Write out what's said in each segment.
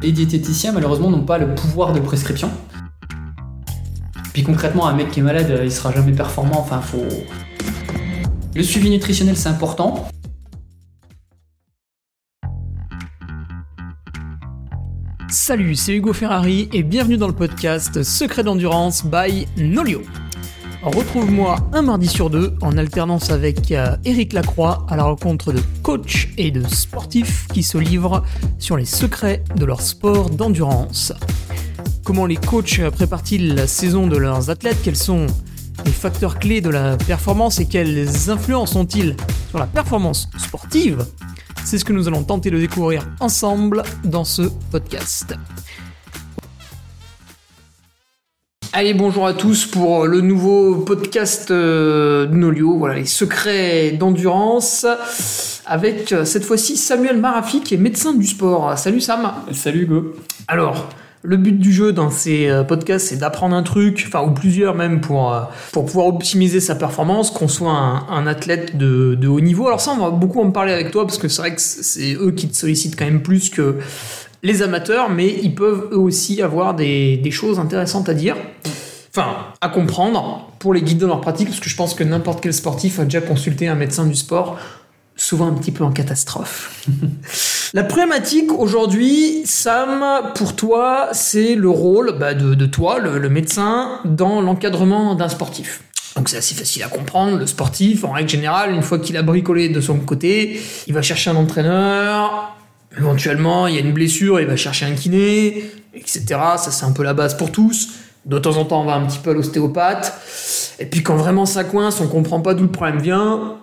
Les diététiciens, malheureusement, n'ont pas le pouvoir de prescription. Puis concrètement, un mec qui est malade, il sera jamais performant. Enfin, faut. Le suivi nutritionnel, c'est important. Salut, c'est Hugo Ferrari et bienvenue dans le podcast Secret d'endurance by Nolio. Retrouve-moi un mardi sur deux en alternance avec euh, Eric Lacroix à la rencontre de coachs et de sportifs qui se livrent sur les secrets de leur sport d'endurance. Comment les coachs préparent-ils la saison de leurs athlètes? Quels sont les facteurs clés de la performance et quelles influences ont-ils sur la performance sportive? C'est ce que nous allons tenter de découvrir ensemble dans ce podcast. Allez, bonjour à tous pour le nouveau podcast euh, de Nolio, voilà les secrets d'endurance, avec euh, cette fois-ci Samuel Marafi qui est médecin du sport. Salut Sam. Salut Hugo. Alors, le but du jeu dans ces euh, podcasts, c'est d'apprendre un truc, enfin ou plusieurs même pour pour pouvoir optimiser sa performance, qu'on soit un, athlète de, de, haut niveau. Alors ça, on va beaucoup en parler avec toi parce que c'est vrai que c'est eux qui te sollicitent quand même plus que les amateurs, mais ils peuvent eux aussi avoir des, choses intéressantes à dire, enfin à comprendre pour les guider dans leur pratique, parce que je pense que n'importe quel sportif a déjà consulté un médecin du sport, souvent un petit peu en catastrophe. La problématique aujourd'hui, Sam, pour toi, c'est le rôle bah, de, toi, le, médecin, dans l'encadrement d'un sportif. Donc c'est assez facile à comprendre. Le sportif, en règle générale, une fois qu'il a bricolé de son côté, il va chercher un entraîneur, Éventuellement, il y a une blessure, il va chercher un kiné, etc. Ça, c'est un peu la base pour tous. De temps en temps, on va un petit peu à l'ostéopathe. Et puis, quand vraiment ça coince, on comprend pas d'où le problème vient,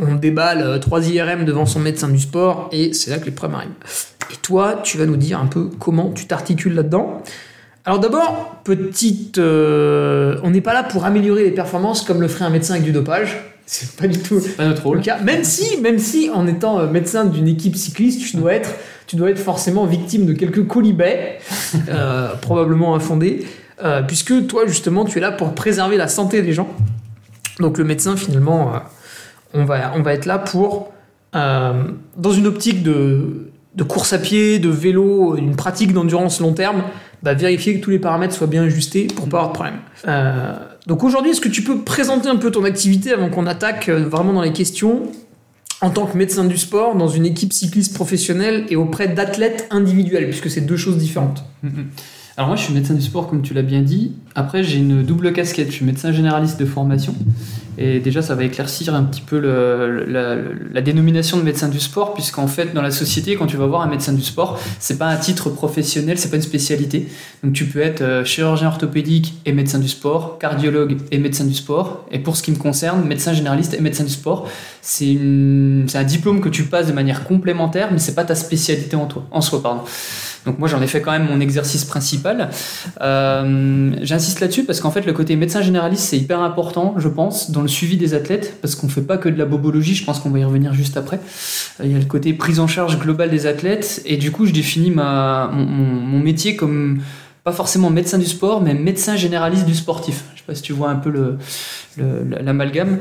on déballe 3 IRM devant son médecin du sport et c'est là que les problèmes arrivent. Et toi, tu vas nous dire un peu comment tu t'articules là-dedans. Alors d'abord, petite, euh, on n'est pas là pour améliorer les performances comme le ferait un médecin avec du dopage. C'est pas du tout pas notre rôle. Même si, même si, en étant euh, médecin d'une équipe cycliste, tu dois être, tu dois être forcément victime de quelques colibets, euh, probablement infondés, euh, puisque toi, justement, tu es là pour préserver la santé des gens. Donc le médecin, finalement, on, va, on va être là pour, dans une optique de, de course à pied, de vélo, une pratique d'endurance long terme, bah, vérifier que tous les paramètres soient bien ajustés pour pas avoir de problème. Donc aujourd'hui, est-ce que tu peux présenter un peu ton activité avant qu'on attaque euh, vraiment dans les questions en tant que médecin du sport dans une équipe cycliste professionnelle et auprès d'athlètes individuels, puisque c'est deux choses différentes? Alors moi je suis médecin du sport comme tu l'as bien dit. Après j'ai une double casquette, je suis médecin généraliste de formation. Et déjà, ça va éclaircir un petit peu la, dénomination de médecin du sport, puisqu'en fait, dans la société, quand tu vas voir un médecin du sport, c'est pas un titre professionnel, c'est pas une spécialité. Donc, tu peux être euh, chirurgien orthopédique et médecin du sport, cardiologue et médecin du sport. Et pour ce qui me concerne, médecin généraliste et médecin du sport, c'est un diplôme que tu passes de manière complémentaire, mais c'est pas ta spécialité en toi, en soi, pardon. Donc moi j'en ai fait quand même mon exercice principal. Euh, J'insiste là-dessus parce qu'en fait le côté médecin généraliste c'est hyper important je pense dans le suivi des athlètes parce qu'on fait pas que de la bobologie, je pense qu'on va y revenir juste après. Euh, il y a le côté prise en charge globale des athlètes et du coup je définis ma, mon, mon métier comme pas forcément médecin du sport, mais médecin généraliste du sportif. Je sais pas si tu vois un peu l'amalgame.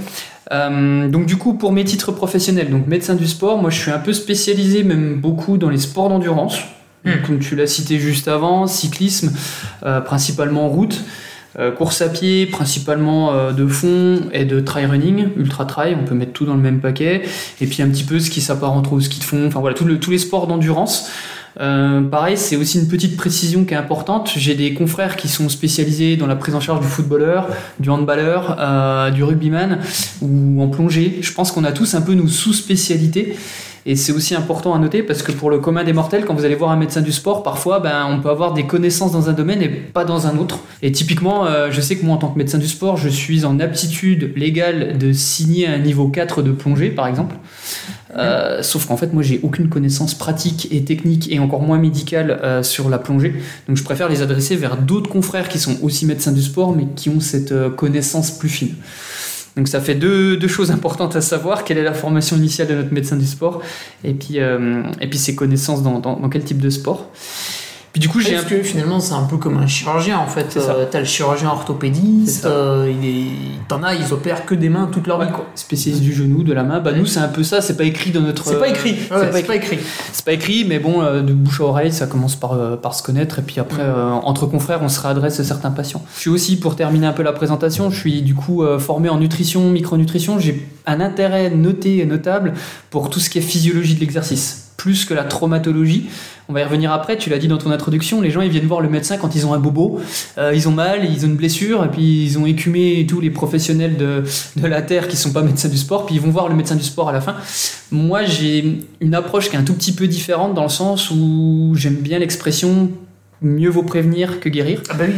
Euh, donc du coup, pour mes titres professionnels, donc médecin du sport, moi je suis un peu spécialisé, même beaucoup dans les sports d'endurance. Hmm. Comme tu l'as cité juste avant, cyclisme, euh, principalement route, euh, course à pied, principalement euh, de fond et de trail running, ultra trail, on peut mettre tout dans le même paquet, et puis un petit peu ce qui s'apparente au ski de fond, enfin voilà, tous les sports d'endurance. Pareil, c'est aussi une petite précision qui est importante. J'ai des confrères qui sont spécialisés dans la prise en charge du footballeur, du handballeur, du rugbyman ou en plongée. Je pense qu'on a tous un peu nos sous-spécialités. Et c'est aussi important à noter parce que pour le commun des mortels, quand vous allez voir un médecin du sport, parfois ben, on peut avoir des connaissances dans un domaine et pas dans un autre. Et typiquement, euh, je sais que moi en tant que médecin du sport, je suis en aptitude légale de signer un niveau 4 de plongée par exemple. Euh, sauf qu'en fait, moi, j'ai aucune connaissance pratique et technique et encore moins médicale euh, sur la plongée. Donc, je préfère les adresser vers d'autres confrères qui sont aussi médecins du sport, mais qui ont cette connaissance plus fine. Donc ça fait deux, deux, choses importantes à savoir, quelle est la formation initiale de notre médecin du sport, et puis, euh, et puis ses connaissances dans, dans, quel type de sport? Puis du coup, j'ai Parce un que finalement, c'est un peu comme un chirurgien en fait. Euh, T'as le chirurgien orthopédiste, euh, il est... t'en as, ils opèrent que des mains toute leur vie quoi. spécialiste du genou, de la main. Bah nous, c'est un peu ça. C'est pas écrit dans notre. C'est pas écrit. Ouais, pas c'est écrit. pas écrit. C'est pas écrit, mais bon, euh, de bouche à oreille, ça commence par, euh, par se connaître, et puis après, euh, entre confrères, on se réadresse à certains patients. Je suis aussi, pour terminer un peu la présentation, je suis du coup euh, formé en nutrition, micronutrition. J'ai un intérêt noté et notable pour tout ce qui est physiologie de l'exercice, plus que la traumatologie. On va y revenir après, tu l'as dit dans ton introduction, les gens ils viennent voir le médecin quand ils ont un bobo, euh, ils ont mal, ils ont une blessure, et puis ils ont écumé tous les professionnels de, de la Terre qui sont pas médecins du sport, puis ils vont voir le médecin du sport à la fin. Moi, j'ai une approche qui est un tout petit peu différente dans le sens où j'aime bien l'expression mieux vaut prévenir que guérir. Ah bah oui.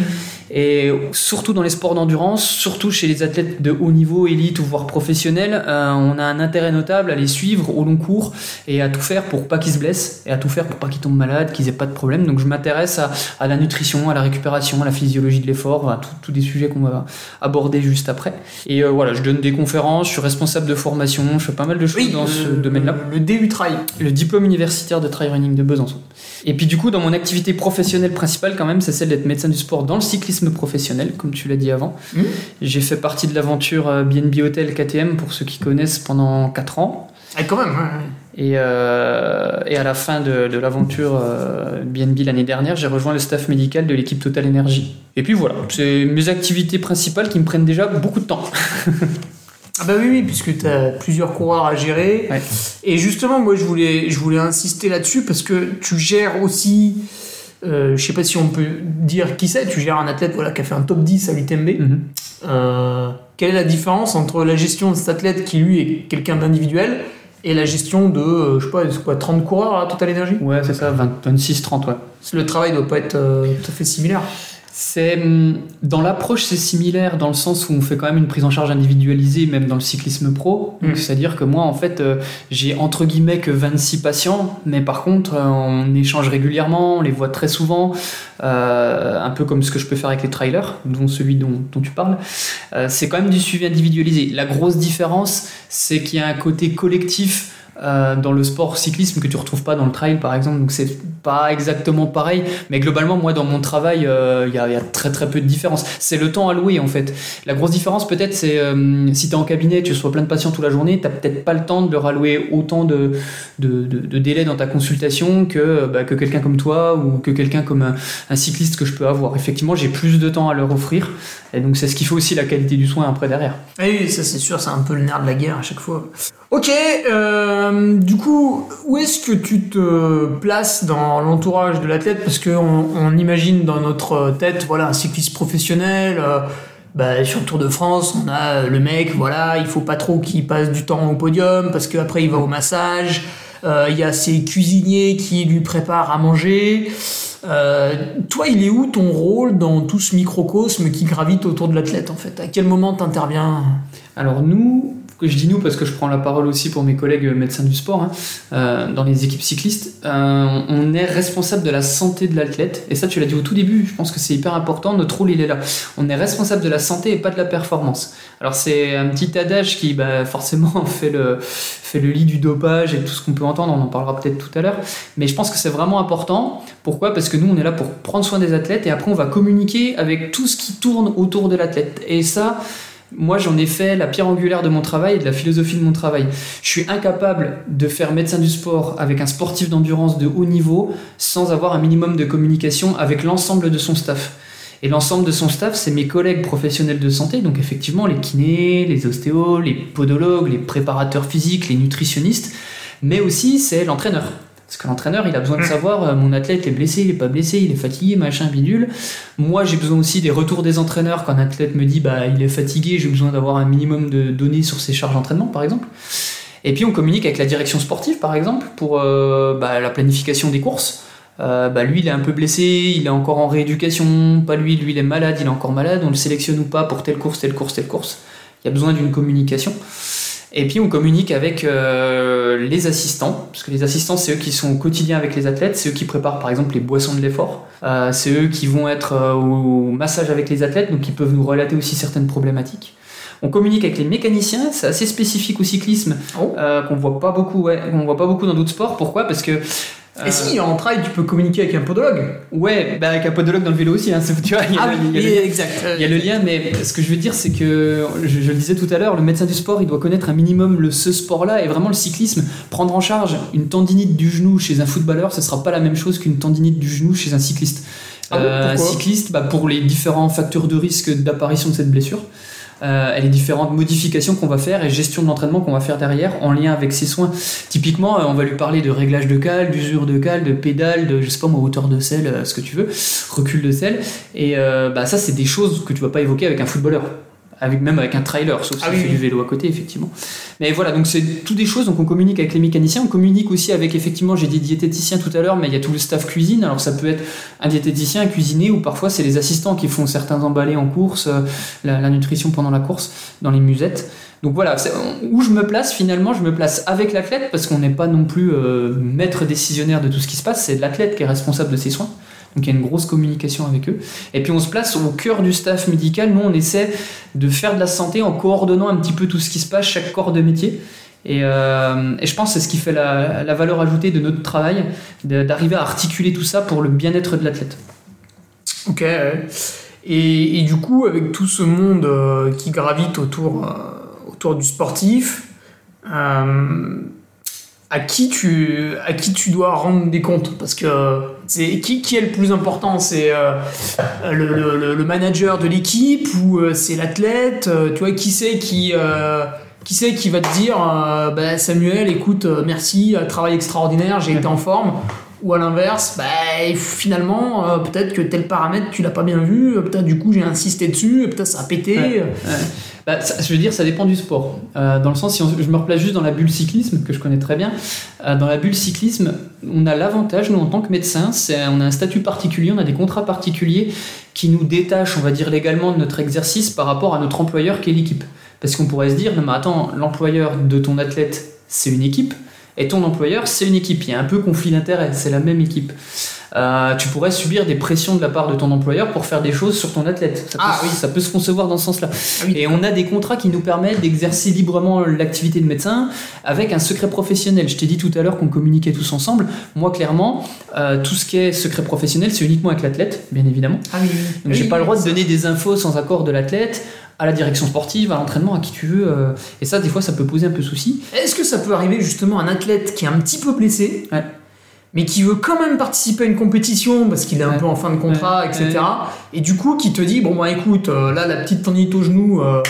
Et surtout dans les sports d'endurance, surtout chez les athlètes de haut niveau, élite ou voire professionnels, euh, on a un intérêt notable à les suivre au long cours et à tout faire pour pas qu'ils se blessent et à tout faire pour pas qu'ils tombent malades, qu'ils aient pas de problème. Donc je m'intéresse à, à la nutrition, à la récupération, à la physiologie de l'effort, à tous des sujets qu'on va aborder juste après. Et euh, voilà, je donne des conférences, je suis responsable de formation, je fais pas mal de choses Oui, dans ce domaine-là Le DU Trail. le diplôme universitaire de trail running de Besançon. Et puis du coup, dans mon activité professionnelle principale, quand même, c'est celle d'être médecin du sport dans le cyclisme professionnel, comme tu l'as dit avant. Mhm. J'ai fait partie de l'aventure euh, BNB Hotel KTM, pour ceux qui connaissent, pendant 4 ans. Ah, quand même. ouais, ouais. Et, euh, et à la fin de, de l'aventure euh, BNB l'année dernière, j'ai rejoint le staff médical de l'équipe Total Energy. Et puis voilà, c'est mes activités principales qui me prennent déjà beaucoup de temps. Ah bah oui, oui, puisque tu as plusieurs coureurs à gérer. Ouais. Et justement, moi, je voulais, je voulais insister là-dessus parce que tu gères aussi, euh, je sais pas si on peut dire qui c'est, tu gères un athlète voilà, qui a fait un top 10 à l'UTMB. Mhm. Euh, quelle est la différence entre la gestion de cet athlète qui, lui, est quelqu'un d'individuel et la gestion de, euh, je sais pas, quoi, 30 coureurs à Total Energy? Ouais, c'est ça, 26-30, ouais. Le travail doit pas être euh, tout à fait similaire. C'est hum, dans l'approche c'est similaire dans le sens où on fait quand même une prise en charge individualisée même dans le cyclisme pro. Mm. C'est-à-dire que moi en fait euh, j'ai entre guillemets que 26 patients, mais par contre euh, on échange régulièrement, on les voit très souvent, euh, un peu comme ce que je peux faire avec les trailers, dont celui dont, dont tu parles. C'est quand même du suivi individualisé. La grosse différence c'est qu'il y a un côté collectif. Euh, dans le sport cyclisme que tu retrouves pas dans le trail par exemple donc c'est pas exactement pareil mais globalement, moi, dans mon travail, euh, il y, a- très très peu de différence. C'est le temps alloué, en fait. La grosse différence, peut-être, c'est euh, si tu es en cabinet, tu reçois plein de patients toute la journée, tu peut-être pas le temps de leur allouer autant de, de, de- de délai dans ta consultation que, bah, que quelqu'un comme toi ou que quelqu'un comme un, cycliste que je peux avoir. Effectivement, j'ai plus de temps à leur offrir. Et donc, c'est ce qui fait aussi la qualité du soin après derrière. Oui, ça c'est sûr, c'est un peu le nerf de la guerre à chaque fois. Ok, euh, du coup, où est-ce que tu te places dans l'entourage de l'athlète? Parce qu'on on imagine dans notre tête, voilà, un cycliste professionnel. euh, bah, sur le Tour de France, on a le mec, voilà, il faut pas trop qu'il passe du temps au podium parce qu'après il va au massage. Euh, Il y a ses cuisiniers qui lui préparent à manger. Toi, il est où ton rôle dans tout ce microcosme qui gravite autour de l'athlète en fait? À quel moment t'interviens? Alors nous, je dis nous parce que je prends la parole aussi pour mes collègues médecins du sport, hein, euh, dans les équipes cyclistes, euh, on est responsable de la santé de l'athlète. Et ça, tu l'as dit au tout début, je pense que c'est hyper important, notre rôle, il est là. On est responsable de la santé et pas de la performance. Alors c'est un petit adage qui bah, forcément fait le, fait le lit du dopage et tout ce qu'on peut entendre, on en parlera peut-être tout à l'heure. Mais je pense que c'est vraiment important. Pourquoi? Parce que nous, on est là pour prendre soin des athlètes et après, on va communiquer avec tout ce qui tourne autour de l'athlète. Et ça, moi, j'en ai fait la pierre angulaire de mon travail et de la philosophie de mon travail. Je suis incapable de faire médecin du sport avec un sportif d'endurance de haut niveau sans avoir un minimum de communication avec l'ensemble de son staff. Et l'ensemble de son staff, c'est mes collègues professionnels de santé, donc effectivement les kinés, les ostéos, les podologues, les préparateurs physiques, les nutritionnistes, mais aussi c'est l'entraîneur. Parce que l'entraîneur, il a besoin de savoir euh, mon athlète est blessé, il est pas blessé, il est fatigué, machin, bidule. Moi, j'ai besoin aussi des retours des entraîneurs quand un athlète me dit bah il est fatigué, j'ai besoin d'avoir un minimum de données sur ses charges d'entraînement, par exemple. Et puis on communique avec la direction sportive, par exemple, pour euh, bah, la planification des courses. Euh, bah, lui, il est un peu blessé, il est encore en rééducation. Pas lui, lui, il est malade, il est encore malade. On le sélectionne ou pas pour telle course, telle course, telle course. Il y a besoin d'une communication. Et puis on communique avec euh, les assistants, parce que les assistants, c'est eux qui sont au quotidien avec les athlètes, c'est eux qui préparent par exemple les boissons de l'effort, Euh, c'est eux qui vont être euh, au massage avec les athlètes, donc ils peuvent nous relater aussi certaines problématiques. On communique avec les mécaniciens, c'est assez spécifique au cyclisme, Oh. qu'on voit pas beaucoup, ouais, qu'on voit pas beaucoup dans d'autres sports. Pourquoi? Parce que Et si, en trail, tu peux communiquer avec un podologue. Ouais, bah avec un podologue dans le vélo aussi, hein, tu vois. Il y a, Ah le- oui, il y a le- exact. il y a le lien, mais ce que je veux dire, c'est que, je, je le disais tout à l'heure, le médecin du sport, il doit connaître un minimum le, ce sport-là, et vraiment le cyclisme, prendre en charge une tendinite du genou chez un footballeur, ce sera pas la même chose qu'une tendinite du genou chez un cycliste. Ah Euh, cycliste, bah, pour les différents facteurs de risque d'apparition de cette blessure, euh, et les différentes modifications qu'on va faire et gestion de l'entraînement qu'on va faire derrière en lien avec ses soins. Typiquement, euh, on va lui parler de réglage de cale, d'usure de cale, de pédale, de je sais pas moi, hauteur de selle, euh, ce que tu veux, recul de selle. Et euh, bah, ça, c'est des choses que tu vas pas évoquer avec un footballeur. Avec, même avec un trailer, sauf Ah s'il oui, fait oui. du vélo à côté, effectivement. Mais voilà, donc c'est tout des choses, donc on communique avec les mécaniciens, on communique aussi avec, effectivement, j'ai dit diététiciens tout à l'heure, mais il y a tout le staff cuisine, alors ça peut être un diététicien, un cuisinier, ou parfois c'est les assistants qui font certains emballés en course, euh, la, la nutrition pendant la course, dans les musettes. Donc voilà, où je me place finalement, je me place avec l'athlète, parce qu'on n'est pas non plus euh, maître décisionnaire de tout ce qui se passe, c'est l'athlète qui est responsable de ses soins. Donc il y a une grosse communication avec eux. Et puis on se place au cœur du staff médical. Nous, on essaie de faire de la santé en coordonnant un petit peu tout ce qui se passe, chaque corps de métier. Et, euh, je pense que c'est ce qui fait la, valeur ajoutée de notre travail, d'arriver à articuler tout ça pour le bien-être de l'athlète. Ok. Et, du coup, avec tout ce monde euh, qui gravite autour, euh, autour du sportif, à, qui tu, à qui tu dois rendre des comptes? Parce que c'est qui, qui est le plus important C'est euh, le, le- le- le manager de l'équipe ou euh, c'est l'athlète Euh, Tu vois, qui c'est qui. qui c'est qui va te dire bah, Samuel, écoute, merci, travail extraordinaire, j'ai été en forme ou à l'inverse, bah, finalement, euh, peut-être que tel paramètre tu l'as pas bien vu, euh, peut-être du coup j'ai insisté dessus, euh, peut-être ça a pété. Ouais. Bah, ça- je veux dire, ça dépend du sport. Euh, dans le sens, si on- je me replace juste dans la bulle cyclisme, que je connais très bien, euh, dans la bulle cyclisme, on a l'avantage, nous, en tant que médecin, c'est on a un statut particulier, on a des contrats particuliers qui nous détachent, on va dire, légalement de notre exercice par rapport à notre employeur qui est l'équipe. Parce qu'on pourrait se dire, non mais attends, l'employeur de ton athlète, c'est une équipe, et ton employeur, c'est une équipe. Il y a un peu conflit d'intérêts, c'est la même équipe. Euh, tu pourrais subir des pressions de la part de ton employeur pour faire des choses sur ton athlète. Ça peut, Ah se- oui. ça peut se concevoir dans ce sens-là. Ah oui. Et on a des contrats qui nous permettent d'exercer librement l'activité de médecin avec un secret professionnel. Je t'ai dit tout à l'heure qu'on communiquait tous ensemble. Moi, clairement, euh, tout ce qui est secret professionnel, c'est uniquement avec l'athlète, bien évidemment. Ah oui. Donc j'ai pas le droit de donner des infos sans accord de l'athlète à la direction sportive, à l'entraînement, à qui tu veux. euh, et ça, des fois, ça peut poser un peu souci. Est-ce que ça peut arriver justement à un athlète qui est un petit peu blessé, Ouais. mais qui veut quand même participer à une compétition parce qu'il est un Ouais. peu en fin de contrat, Ouais. etc. Et du coup, qui te dit bon bah écoute, euh, là la petite tendinite au genou. euh,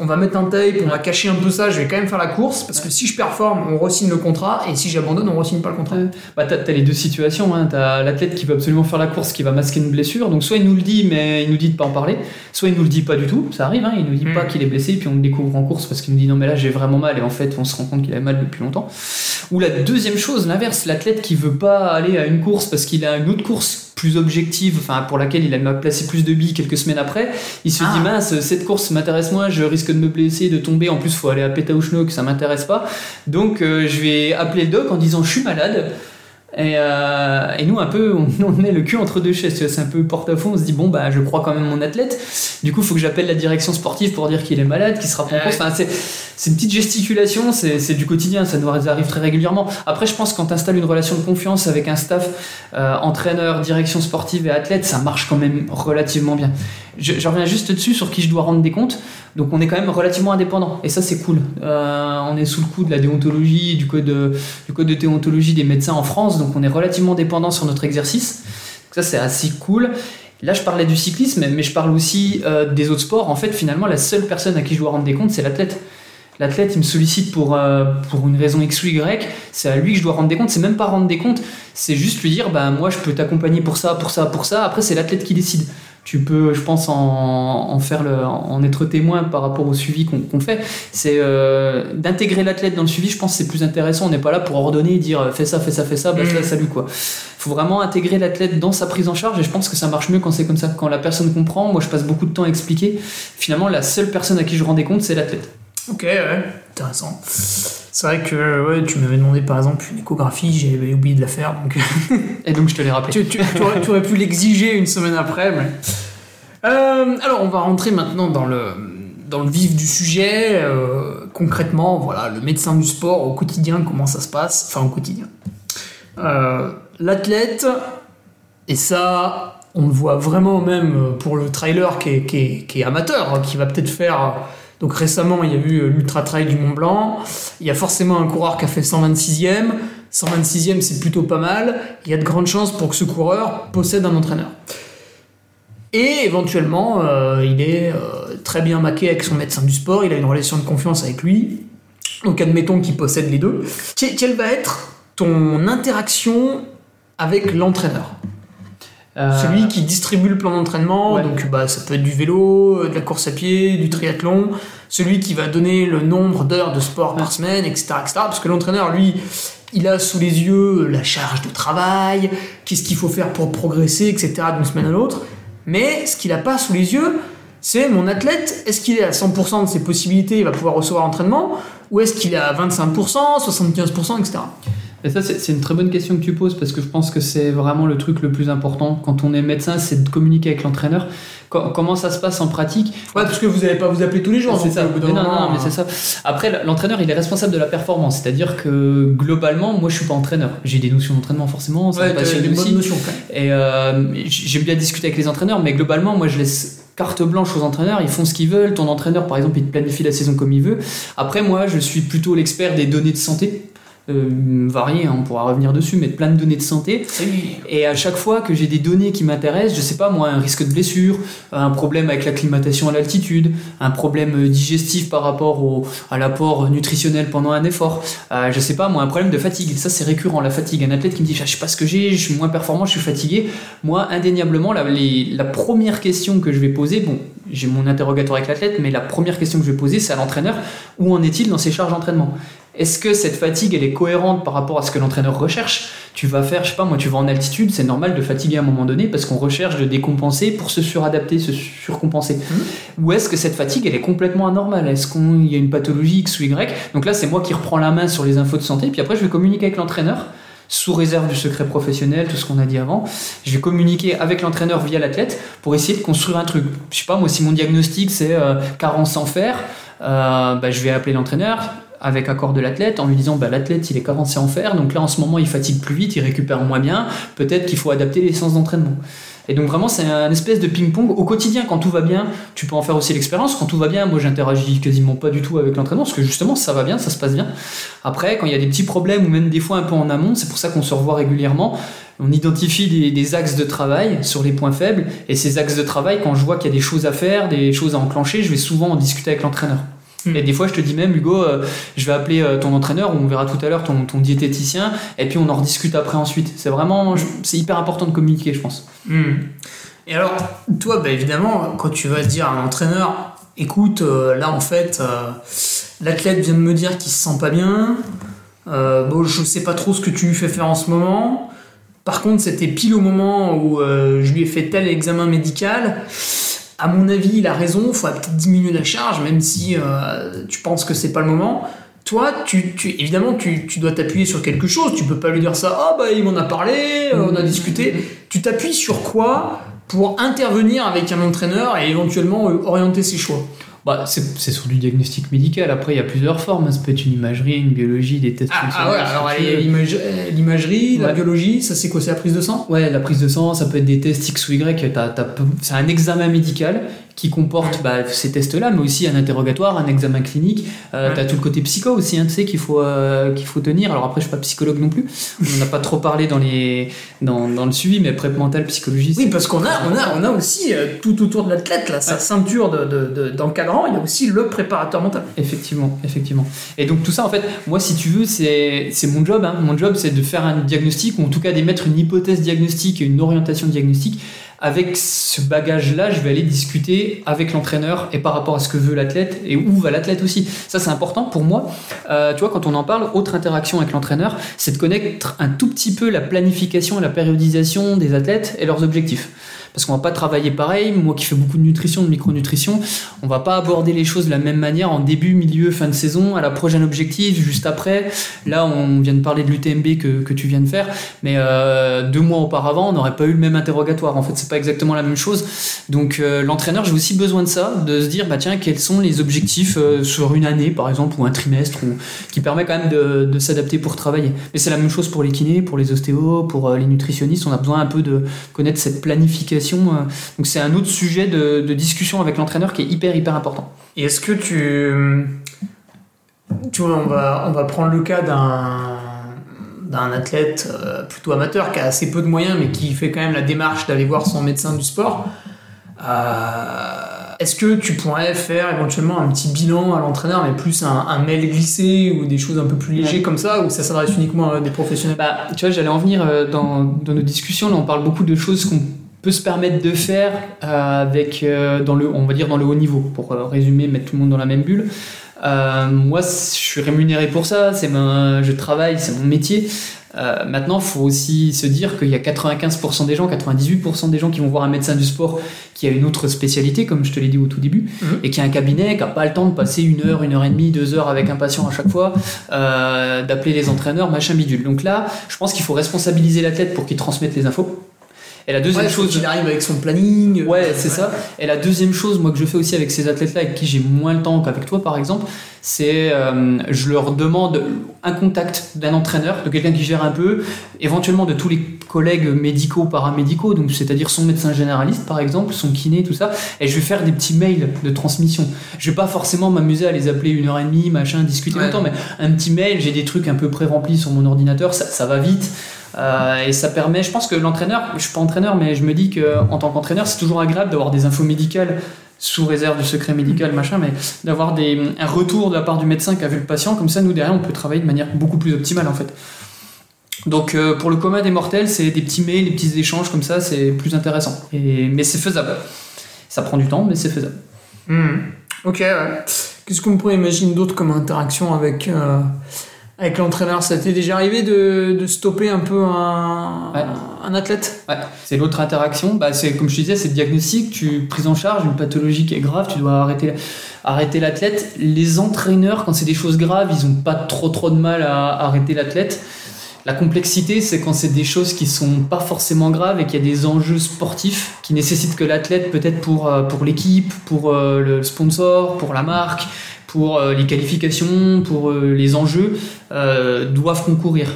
on va mettre un tape, on va cacher un peu ça, je vais quand même faire la course, parce que si je performe, on re-signe le contrat, et si j'abandonne, on re-signe pas le contrat. Bah, t'as, t'as les deux situations. Hein. T'as l'athlète qui veut absolument faire la course, qui va masquer une blessure. Donc soit il nous le dit, mais il nous dit de pas en parler. Soit il nous le dit pas du tout. Ça arrive. Hein. Il nous dit Mm. pas qu'il est blessé, puis on le découvre en course parce qu'il nous dit non mais là j'ai vraiment mal et en fait on se rend compte qu'il a mal depuis longtemps. Ou la deuxième chose, l'inverse, l'athlète qui veut pas aller à une course parce qu'il a une autre course plus objective, enfin pour laquelle il a placé plus de billes quelques semaines après, il se Ah. dit mince cette course m'intéresse moins, je risque de me blesser, de tomber, en plus faut aller à Pétaouchnok, ça m'intéresse pas, donc euh, je vais appeler le doc en disant je suis malade. Et, euh, et nous, un peu, on, on est le cul entre deux chaises. C'est un peu porte-à-faux. On se dit, bon, bah, je crois quand même mon athlète. Du coup, il faut que j'appelle la direction sportive pour dire qu'il est malade, qu'il sera pas en course. Enfin, c'est, c'est une petite gesticulation, c'est, c'est du quotidien, ça nous arrive très régulièrement. Après, je pense que quand tu installes une relation de confiance avec un staff, euh, entraîneur, direction sportive et athlète, ça marche quand même relativement bien. Je, je reviens juste dessus sur qui je dois rendre des comptes. Donc on est quand même relativement indépendant et ça c'est cool. Euh, on est sous le coup de la déontologie, du code, de, du code de déontologie des médecins en France, donc on est relativement dépendant sur notre exercice. Donc ça c'est assez cool. Là je parlais du cyclisme, mais je parle aussi euh, des autres sports. En fait finalement la seule personne à qui je dois rendre des comptes c'est l'athlète. L'athlète il me sollicite pour, euh, pour une raison X ou Y, c'est à lui que je dois rendre des comptes. C'est même pas rendre des comptes, c'est juste lui dire bah moi je peux t'accompagner pour ça, pour ça, pour ça. Après c'est l'athlète qui décide tu peux, je pense, en, en faire le, en être témoin par rapport au suivi qu'on fait. C'est euh, d'intégrer l'athlète dans le suivi. Je pense c'est plus intéressant. On n'est pas là pour ordonner, dire fais ça, fais ça, fais ça, basta, Mhm. salut quoi. Faut vraiment intégrer l'athlète dans sa prise en charge et je pense que ça marche mieux quand c'est comme ça. Quand la personne comprend, moi je passe beaucoup de temps à expliquer. Finalement, la seule personne à qui je rends des comptes, c'est l'athlète. Ok, ouais, intéressant. C'est vrai que ouais, tu m'avais demandé par exemple une échographie, j'avais oublié de la faire, donc Et donc je te l'ai rappelé. tu, tu- tu aurais, tu aurais pu l'exiger une semaine après. mais- Euh, alors on va rentrer maintenant dans le, dans le vif du sujet. euh, concrètement, voilà, le médecin du sport au quotidien, comment ça se passe Enfin au quotidien. Euh, L'athlète, et ça, on le voit vraiment même pour le trailer qui est, qui est- qui est amateur, hein, qui va peut-être faire. Donc récemment, il y a eu l'Ultra Trail du Mont Blanc. Il y a forcément un coureur qui a fait 126e. 126e, c'est plutôt pas mal. Il y a de grandes chances pour que ce coureur possède un entraîneur. Et éventuellement, euh, il est euh, très bien maqué avec son médecin du sport, il a une relation de confiance avec lui. Donc admettons qu'il possède les deux. Que- Quelle va être ton interaction avec l'entraîneur? Euh, Celui qui distribue le plan d'entraînement, ouais. donc bah, ça peut être du vélo, euh, de la course à pied, du triathlon. Celui qui va donner le nombre d'heures de sport par semaine, etc., etc. Parce que l'entraîneur, lui, il a sous les yeux la charge de travail, qu'est-ce qu'il faut faire pour progresser, etc., d'une semaine à l'autre. Mais ce qu'il n'a pas sous les yeux, c'est mon athlète, est-ce qu'il est à 100% de ses possibilités, il va pouvoir recevoir l'entraînement, ou est-ce qu'il est à 25%, 75%, etc. Et ça, c'est une très bonne question que tu poses parce que je pense que c'est vraiment le truc le plus important quand on est médecin, c'est de communiquer avec l'entraîneur. Co- comment ça se passe en pratique? Ouais, parce que vous n'allez pas vous appeler tous les jours. C'est ça. non, moment, non, mais c'est ça. Après, l'entraîneur, il est responsable de la performance. C'est-à-dire que globalement, moi, je suis pas entraîneur. J'ai des notions d'entraînement forcément. Ça Ouais, me des bonnes notions. Et euh, j'aime bien discuter avec les entraîneurs, mais globalement, moi, je laisse carte blanche aux entraîneurs. Ils font ce qu'ils veulent. Ton entraîneur, par exemple, il te planifie la saison comme il veut. Après, moi, je suis plutôt l'expert des données de santé. Euh, variées, hein, on pourra revenir dessus, mais plein de données de santé. Et à chaque fois que j'ai des données qui m'intéressent, je sais pas moi, un risque de blessure, un problème avec l'acclimatation à l'altitude, un problème digestif par rapport au, à l'apport nutritionnel pendant un effort, euh, je sais pas moi, un problème de fatigue. Ça c'est récurrent, la fatigue. Un athlète qui me dit, Ah, je sais pas ce que j'ai, je suis moins performant, je suis fatigué. Moi, indéniablement, la, les- la première question que je vais poser, bon, j'ai mon interrogatoire avec l'athlète, mais la première question que je vais poser, c'est à l'entraîneur, où en est-il dans ses charges d'entraînement? Est-ce que cette fatigue, elle est cohérente par rapport à ce que l'entraîneur recherche? Tu vas faire, je sais pas, moi, tu vas en altitude, c'est normal de fatiguer à un moment donné parce qu'on recherche de décompenser pour se suradapter, se surcompenser. Ou est-ce que cette fatigue, elle est complètement anormale? Est-ce qu'il y a une pathologie X ou Y? Donc là, c'est moi qui reprends la main sur les infos de santé, puis après, je vais communiquer avec l'entraîneur sous réserve du secret professionnel, tout ce qu'on a dit avant. Je vais communiquer avec l'entraîneur via l'athlète pour essayer de construire un truc. Je sais pas, moi, si mon diagnostic c'est euh, carence en fer, euh, bah, je vais appeler l'entraîneur avec accord de l'athlète en lui disant bah, l'athlète il est carencé en fer donc là en ce moment il fatigue plus vite il récupère moins bien peut-être qu'il faut adapter les séances d'entraînement. Et donc vraiment c'est un espèce de ping-pong au quotidien. Quand tout va bien tu peux en faire aussi l'expérience. Quand tout va bien moi j'interagis quasiment pas du tout avec l'entraînement parce que justement ça va bien ça se passe bien. Après quand il y a des petits problèmes ou même des fois un peu en amont c'est pour ça qu'on se revoit régulièrement. On identifie des, des axes de travail sur les points faibles. Et ces axes de travail quand je vois qu'il y a des choses à faire des choses à enclencher je vais souvent en discuter avec l'entraîneur. Et des fois, je te dis même, Hugo, euh, je vais appeler euh, ton entraîneur, ou on verra tout à l'heure ton, ton diététicien, et puis on en rediscute après ensuite. C'est vraiment, c'est hyper important de communiquer, je pense. Hmm. Et alors, toi, bah, évidemment, quand tu vas dire à un entraîneur, écoute, euh, là en fait, l'athlète vient de me dire qu'il se sent pas bien, bon, je sais pas trop ce que tu lui fais faire en ce moment. Par contre, c'était pile au moment où je lui ai fait tel examen médical. À mon avis, il a raison, faudrait peut-être diminuer la charge, même si euh, tu penses que c'est pas le moment. Toi, tu, évidemment, tu, dois t'appuyer sur quelque chose. Tu peux pas lui dire ça. Ah bah il m'en a parlé, euh, on a discuté. Tu t'appuies sur quoi pour intervenir avec un entraîneur et éventuellement euh, orienter ses choix? Bah, c'est sur du diagnostic médical. Après, il y a plusieurs formes. Ça peut être une imagerie, une biologie, des tests. Ah, ah ouais, alors euh, l'imagerie, la biologie, ça c'est quoi? C'est la prise de sang? Ouais, la prise de sang, ça peut être des tests X ou Y. C'est un examen médical qui comporte bah, ces tests-là, mais aussi un interrogatoire, un examen clinique. Euh, Ouais. T'as tout le côté psycho aussi, hein, tu sais, qu'il faut, euh, qu'il faut tenir. Alors après, je suis pas psychologue non plus. On n'a pas trop parlé dans, les, dans, dans le suivi, mais prep mental, psychologie. Oui, parce qu'on a, on a, on a aussi euh, tout autour de l'athlète, là, sa Ouais. ceinture de- de- de- d'encadrant, il y a aussi le préparateur mental. Effectivement, effectivement. Et donc tout ça, en fait, moi, si tu veux, c'est c'est mon job. hein. Mon job, c'est de faire un diagnostic, ou en tout cas d'émettre une hypothèse diagnostique et une orientation diagnostique. Avec ce bagage-là, je vais aller discuter avec l'entraîneur et par rapport à ce que veut l'athlète et où va l'athlète aussi. Ça, c'est important pour moi. Euh, tu vois, quand on en parle, autre interaction avec l'entraîneur, c'est de connaître un tout petit peu la planification et la périodisation des athlètes et leurs objectifs. Parce qu'on va pas travailler pareil. Moi qui fais beaucoup de nutrition, de micronutrition, on va pas aborder les choses de la même manière en début, milieu, fin de saison, à la prochaine objectif, juste après. Là, on vient de parler de l'UTMB que, tu viens de faire, mais euh, deux mois auparavant, on n'aurait pas eu le même interrogatoire. En fait, c'est pas exactement la même chose. Donc, euh, l'entraîneur, j'ai aussi besoin de ça, de se dire, bah tiens, quels sont les objectifs euh, sur une année, par exemple, ou un trimestre, qui permet quand même de, s'adapter pour travailler. Mais c'est la même chose pour les kinés, pour les ostéos, pour les nutritionnistes. On a besoin un peu de connaître cette planification. Euh. Donc, c'est un autre sujet de, de discussion avec l'entraîneur qui est hyper, hyper important. Et est-ce que tu. Tu vois, on va, on va prendre le cas d'un d'un athlète euh, plutôt amateur qui a assez peu de moyens mais qui fait quand même la démarche d'aller voir son médecin du sport. Euh, Est-ce que tu pourrais faire éventuellement un petit bilan à l'entraîneur, mais plus un, un mail glissé ou des choses un peu plus légères comme ça, ou ça s'adresse uniquement à des professionnels? Bah, tu vois, j'allais en venir dans, dans nos discussions. Là, on parle beaucoup de choses qu'on peut se permettre de faire euh, avec, euh, dans le, on va dire, dans le haut niveau, pour euh, résumer, mettre tout le monde dans la même bulle. Euh, moi, je suis rémunéré pour ça. C'est ma, je travaille, c'est mon métier. Euh, maintenant, il faut aussi se dire qu'il y a 95% des gens, 98% des gens qui vont voir un médecin du sport qui a une autre spécialité, comme je te l'ai dit au tout début, Mhm. et qui a un cabinet, qui n'a pas le temps de passer une heure, une heure et demie, deux heures avec un patient à chaque fois, euh, d'appeler les entraîneurs, machin bidule. Donc là, je pense qu'il faut responsabiliser l'athlète pour qu'il transmette les infos. Et la deuxième Ouais, chose, qu'il arrive avec son planning. Ouais, c'est ça. Et la deuxième chose, moi, que je fais aussi avec ces athlètes-là, avec qui j'ai moins le temps qu'avec toi, par exemple, c'est euh, je leur demande un contact d'un entraîneur, de quelqu'un qui gère un peu, éventuellement de tous les collègues médicaux, paramédicaux, donc c'est-à-dire son médecin généraliste, par exemple, son kiné, tout ça, et je vais faire des petits mails de transmission. Je vais pas forcément m'amuser à les appeler une heure et demie, machin, discuter Ouais. longtemps, mais un petit mail, j'ai des trucs un peu pré-remplis sur mon ordinateur, ça, ça va vite. Euh, et ça permet, je pense que l'entraîneur, je suis pas entraîneur, mais je me dis que en tant qu'entraîneur, c'est toujours agréable d'avoir des infos médicales sous réserve du secret médical, machin, mais d'avoir un retour de la part du médecin qui a vu le patient, comme ça, nous derrière, on peut travailler de manière beaucoup plus optimale en fait. Donc euh, pour le commun des mortels, c'est des petits mails, des petits échanges comme ça, c'est plus intéressant. Et, mais c'est faisable. Ça prend du temps, mais c'est faisable. Hmm. Ok, ouais. Qu'est-ce qu'on pourrait imaginer d'autre comme interaction avec, euh, avec l'entraîneur Ça t'est déjà arrivé de, de stopper un peu un, Ouais. un athlète? Ouais, c'est l'autre interaction. Bah, c'est comme je te disais, c'est le diagnostic. Tu prise en charge une pathologie qui est grave, tu dois arrêter arrêter l'athlète. Les entraîneurs, quand c'est des choses graves, ils ont pas trop trop de mal à arrêter l'athlète. La complexité, c'est quand c'est des choses qui sont pas forcément graves et qu'il y a des enjeux sportifs qui nécessitent que l'athlète, peut-être pour, euh, pour l'équipe, pour euh, le sponsor, pour la marque, pour euh, les qualifications, pour euh, les enjeux, euh, doivent concourir.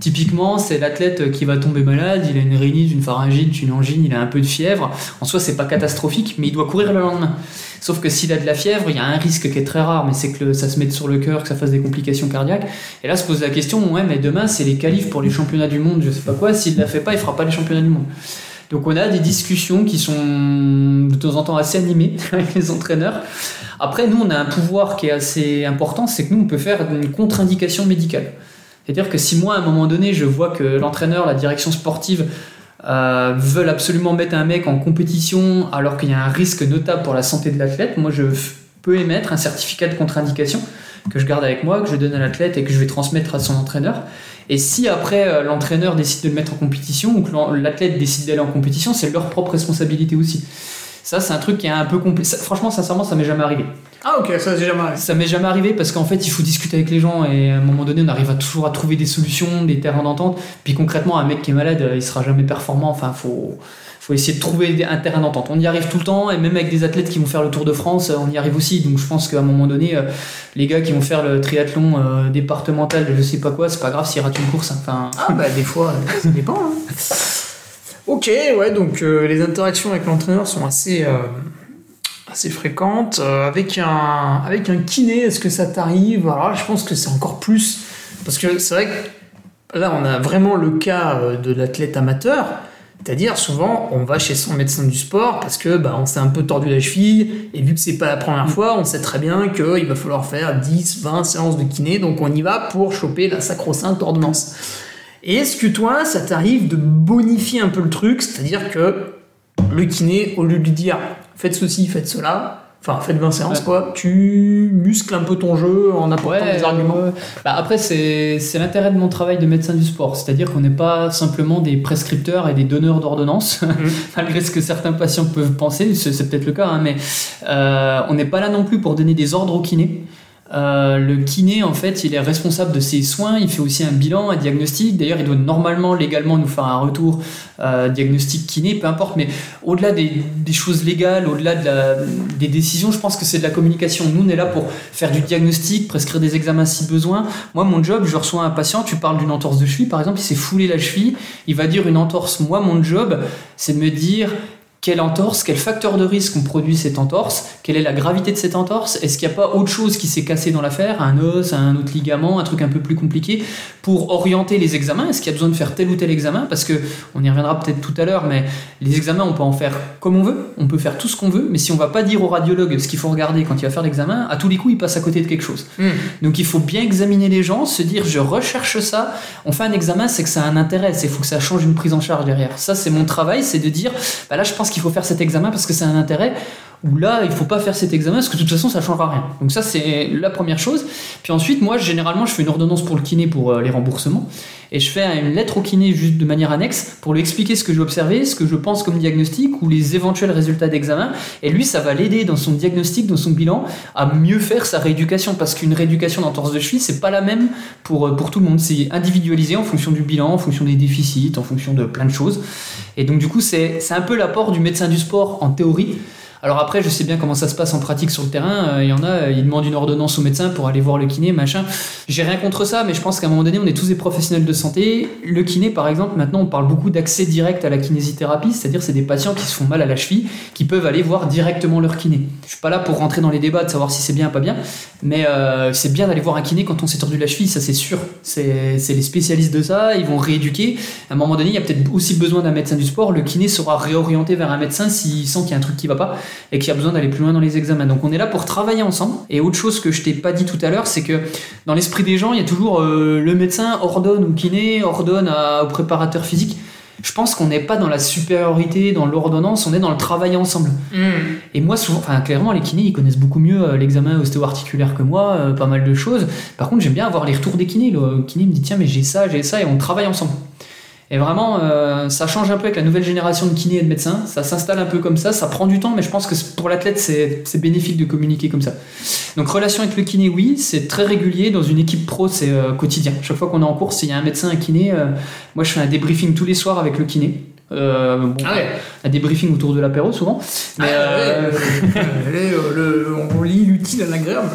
Typiquement, c'est l'athlète qui va tomber malade, il a une rhinite, une pharyngite, une angine, il a un peu de fièvre. En soi, c'est pas catastrophique, mais il doit courir le lendemain. Sauf que s'il a de la fièvre, il y a un risque qui est très rare, mais c'est que ça se mette sur le cœur, que ça fasse des complications cardiaques. Et là, se pose la question, ouais, mais demain, c'est les qualifs pour les championnats du monde, je sais pas quoi. S'il la fait pas, il fera pas les championnats du monde. Donc on a des discussions qui sont de temps en temps assez animées avec les entraîneurs. Après, nous, on a un pouvoir qui est assez important, c'est que nous, on peut faire une contre-indication médicale. C'est-à-dire que si moi, à un moment donné, je vois que l'entraîneur, la direction sportive euh, veulent absolument mettre un mec en compétition alors qu'il y a un risque notable pour la santé de l'athlète, moi, je peux émettre un certificat de contre-indication que je garde avec moi, que je donne à l'athlète et que je vais transmettre à son entraîneur. Et si après euh, l'entraîneur décide de le mettre en compétition ou que l'athlète décide d'aller en compétition, c'est leur propre responsabilité aussi. Ça, c'est un truc qui est un peu compliqué. Franchement, sincèrement, ça m'est jamais arrivé. Ah ok, ça c'est jamais arrivé. Ça m'est jamais arrivé parce qu'en fait, il faut discuter avec les gens et à un moment donné, on arrive à toujours à trouver des solutions, des terrains d'entente. Puis concrètement, un mec qui est malade, euh, il sera jamais performant. Enfin, faut faut essayer de trouver un terrain d'entente. On y arrive tout le temps et même avec des athlètes qui vont faire le Tour de France, euh, on y arrive aussi. Donc je pense qu'à un moment donné, euh, les gars qui vont faire le triathlon euh, départemental, je sais pas quoi, c'est pas grave s'ils ratent une course. hein. Enfin, Ah bah des fois, ça dépend. hein. Ok, ouais, donc euh, les interactions avec l'entraîneur sont assez, euh, assez fréquentes. Euh, avec, un, avec un kiné, est-ce que ça t'arrive? Alors là, je pense que c'est encore plus. Parce que c'est vrai que là, on a vraiment le cas de l'athlète amateur. C'est-à-dire, souvent, on va chez son médecin du sport parce que bah, on s'est un peu tordu la cheville, et vu que c'est pas la première fois, on sait très bien qu'il va falloir faire 10, 20 séances de kiné, donc on y va pour choper la sacro-sainte ordonnance. Et est-ce que toi, ça t'arrive de bonifier un peu le truc, c'est-à-dire que le kiné, au lieu de lui dire faites ceci, faites cela, Enfin, faites 20 séances, quoi. Tu muscles un peu ton jeu en apportant des arguments. Bah, après, c'est l'intérêt de mon travail de médecin du sport. C'est-à-dire qu'on n'est pas simplement des prescripteurs et des donneurs d'ordonnances, mhm. malgré ce que certains patients peuvent penser. C'est peut-être le cas, hein, mais euh, on n'est pas là non plus pour donner des ordres aux kinés. Euh, le kiné, en fait, il est responsable de ses soins, il fait aussi un bilan, un diagnostic. D'ailleurs, il doit normalement, légalement, nous faire un retour euh, diagnostic kiné, peu importe. Mais au-delà des, choses légales, au-delà des décisions, je pense que c'est de la communication. Nous, on est là pour faire du diagnostic, prescrire des examens si besoin. Moi, mon job, je reçois un patient, tu parles d'une entorse de cheville, par exemple, il s'est foulé la cheville, il va dire une entorse. Moi, mon job, c'est de me dire quelle entorse, quel facteur de risque on produit cette entorse, quelle est la gravité de cette entorse, est-ce qu'il n'y a pas autre chose qui s'est cassé dans l'affaire, un os, un autre ligament, un truc un peu plus compliqué, pour orienter les examens, est-ce qu'il y a besoin de faire tel ou tel examen, parce que on y reviendra peut-être tout à l'heure, mais les examens on peut en faire comme on veut, on peut faire tout ce qu'on veut, mais si on va pas dire au radiologue ce qu'il faut regarder quand il va faire l'examen, à tous les coups il passe à côté de quelque chose. Hmm. Donc il faut bien examiner les gens, se dire je recherche ça, on fait un examen, c'est que ça a un intérêt, c'est faut que ça change une prise en charge derrière. Ça c'est mon travail, c'est de dire, bah là je pense qu'il faut faire cet examen parce que c'est un intérêt, ou là, il faut pas faire cet examen parce que de toute façon, ça changera rien. Donc ça, c'est la première chose. Puis ensuite, moi, généralement, je fais une ordonnance pour le kiné pour euh, les remboursements. Et je fais une lettre au kiné juste de manière annexe pour lui expliquer ce que j'ai observé, ce que je pense comme diagnostic ou les éventuels résultats d'examen. Et lui, ça va l'aider dans son diagnostic, dans son bilan, à mieux faire sa rééducation. Parce qu'une rééducation d'entorse de cheville, c'est pas la même pour, euh, pour tout le monde. C'est individualisé en fonction du bilan, en fonction des déficits, en fonction de plein de choses. Et donc, du coup, c'est un peu l'apport du médecin du sport en théorie alors après, je sais bien comment ça se passe en pratique sur le terrain. Euh, il y en a, euh, ils demandent une ordonnance au médecin pour aller voir le kiné, machin. J'ai rien contre ça, mais je pense qu'à un moment donné, on est tous des professionnels de santé. Le kiné, par exemple, maintenant, on parle beaucoup d'accès direct à la kinésithérapie, c'est-à-dire c'est des patients qui se font mal à la cheville, qui peuvent aller voir directement leur kiné. Je suis pas là pour rentrer dans les débats de savoir si c'est bien ou pas bien, mais euh, c'est bien d'aller voir un kiné quand on s'est tordu la cheville, ça c'est sûr. C'est les spécialistes de ça, ils vont rééduquer. À un moment donné, il y a peut-être aussi besoin d'un médecin du sport. Le kiné sera réorienté vers un médecin s'il sent qu'il y a un truc qui va pas et qu'il y a besoin d'aller plus loin dans les examens. Donc on est là pour travailler ensemble. Et autre chose que je t'ai pas dit tout à l'heure, c'est que dans l'esprit des gens, il y a toujours euh, le médecin ordonne ou kiné, ordonne au préparateur physique. Je pense qu'on n'est pas dans la supériorité, dans l'ordonnance, on est dans le travail ensemble. Hmm. Et moi, souvent, enfin, clairement, les kinés, ils connaissent beaucoup mieux euh, l'examen ostéo-articulaire que moi, euh, pas mal de choses. Par contre, j'aime bien avoir les retours des kinés. Le kiné me dit, tiens, mais j'ai ça, j'ai ça, et on travaille ensemble. Et vraiment, euh, ça change un peu avec la nouvelle génération de kinés et de médecins. Ça s'installe un peu comme ça. Ça prend du temps, mais je pense que pour l'athlète, c'est bénéfique de communiquer comme ça. Donc, relation avec le kiné, oui, c'est très régulier. Dans une équipe pro, c'est euh, quotidien. Chaque fois qu'on est en course, il y a un médecin, un kiné. Euh, moi, je fais un débriefing tous les soirs avec le kiné. Euh, bon, ah ouais. un débriefing autour de l'apéro souvent. Mais ah euh, le, on lit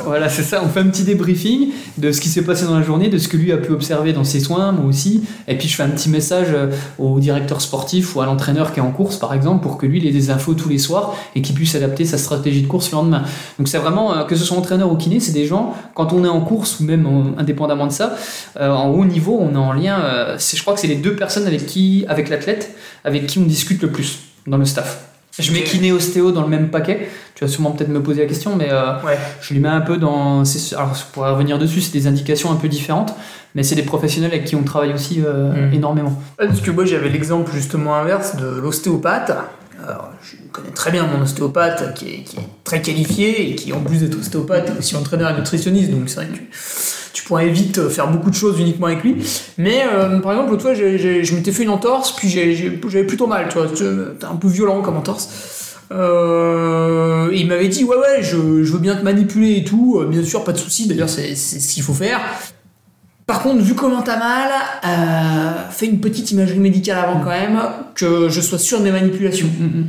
Voilà, c'est ça. On fait un petit débriefing de ce qui s'est passé dans la journée, de ce que lui a pu observer dans ses soins, moi aussi. Et puis je fais un petit message euh, au directeur sportif ou à l'entraîneur qui est en course, par exemple, pour que lui ait des infos tous les soirs et qu'il puisse adapter sa stratégie de course le lendemain. Donc c'est vraiment que ce soit entraîneur ou kiné, c'est des gens quand on est en course ou même indépendamment de ça, en haut niveau, on est en lien. je crois que c'est les deux personnes avec qui, avec l'athlète avec qui on discute le plus dans le staff. Je mets kiné ostéo dans le même paquet. Tu vas sûrement peut-être me poser la question, mais euh, je lui mets un peu dans. Alors, pour revenir dessus, c'est des indications un peu différentes, mais c'est des professionnels avec qui on travaille aussi euh, mm. énormément. Parce que moi, j'avais l'exemple justement inverse de l'ostéopathe. Je connais très bien mon ostéopathe qui est, très qualifié et qui, en plus d'être ostéopathe, est aussi entraîneur et nutritionniste. Donc, c'est vrai que tu pourrais vite faire beaucoup de choses uniquement avec lui. Mais euh, par exemple, l'autre fois, je m'étais fait une entorse, puis j'avais plutôt mal, tu vois. T'es un peu violent comme entorse. Euh, il m'avait dit ouais ouais je, veux bien te manipuler et tout, euh, bien sûr pas de souci, d'ailleurs c'est ce qu'il faut faire. Par contre, vu comment t'as mal, fais une petite imagerie médicale avant quand même, que je sois sûr de mes manipulations. Mm, mm.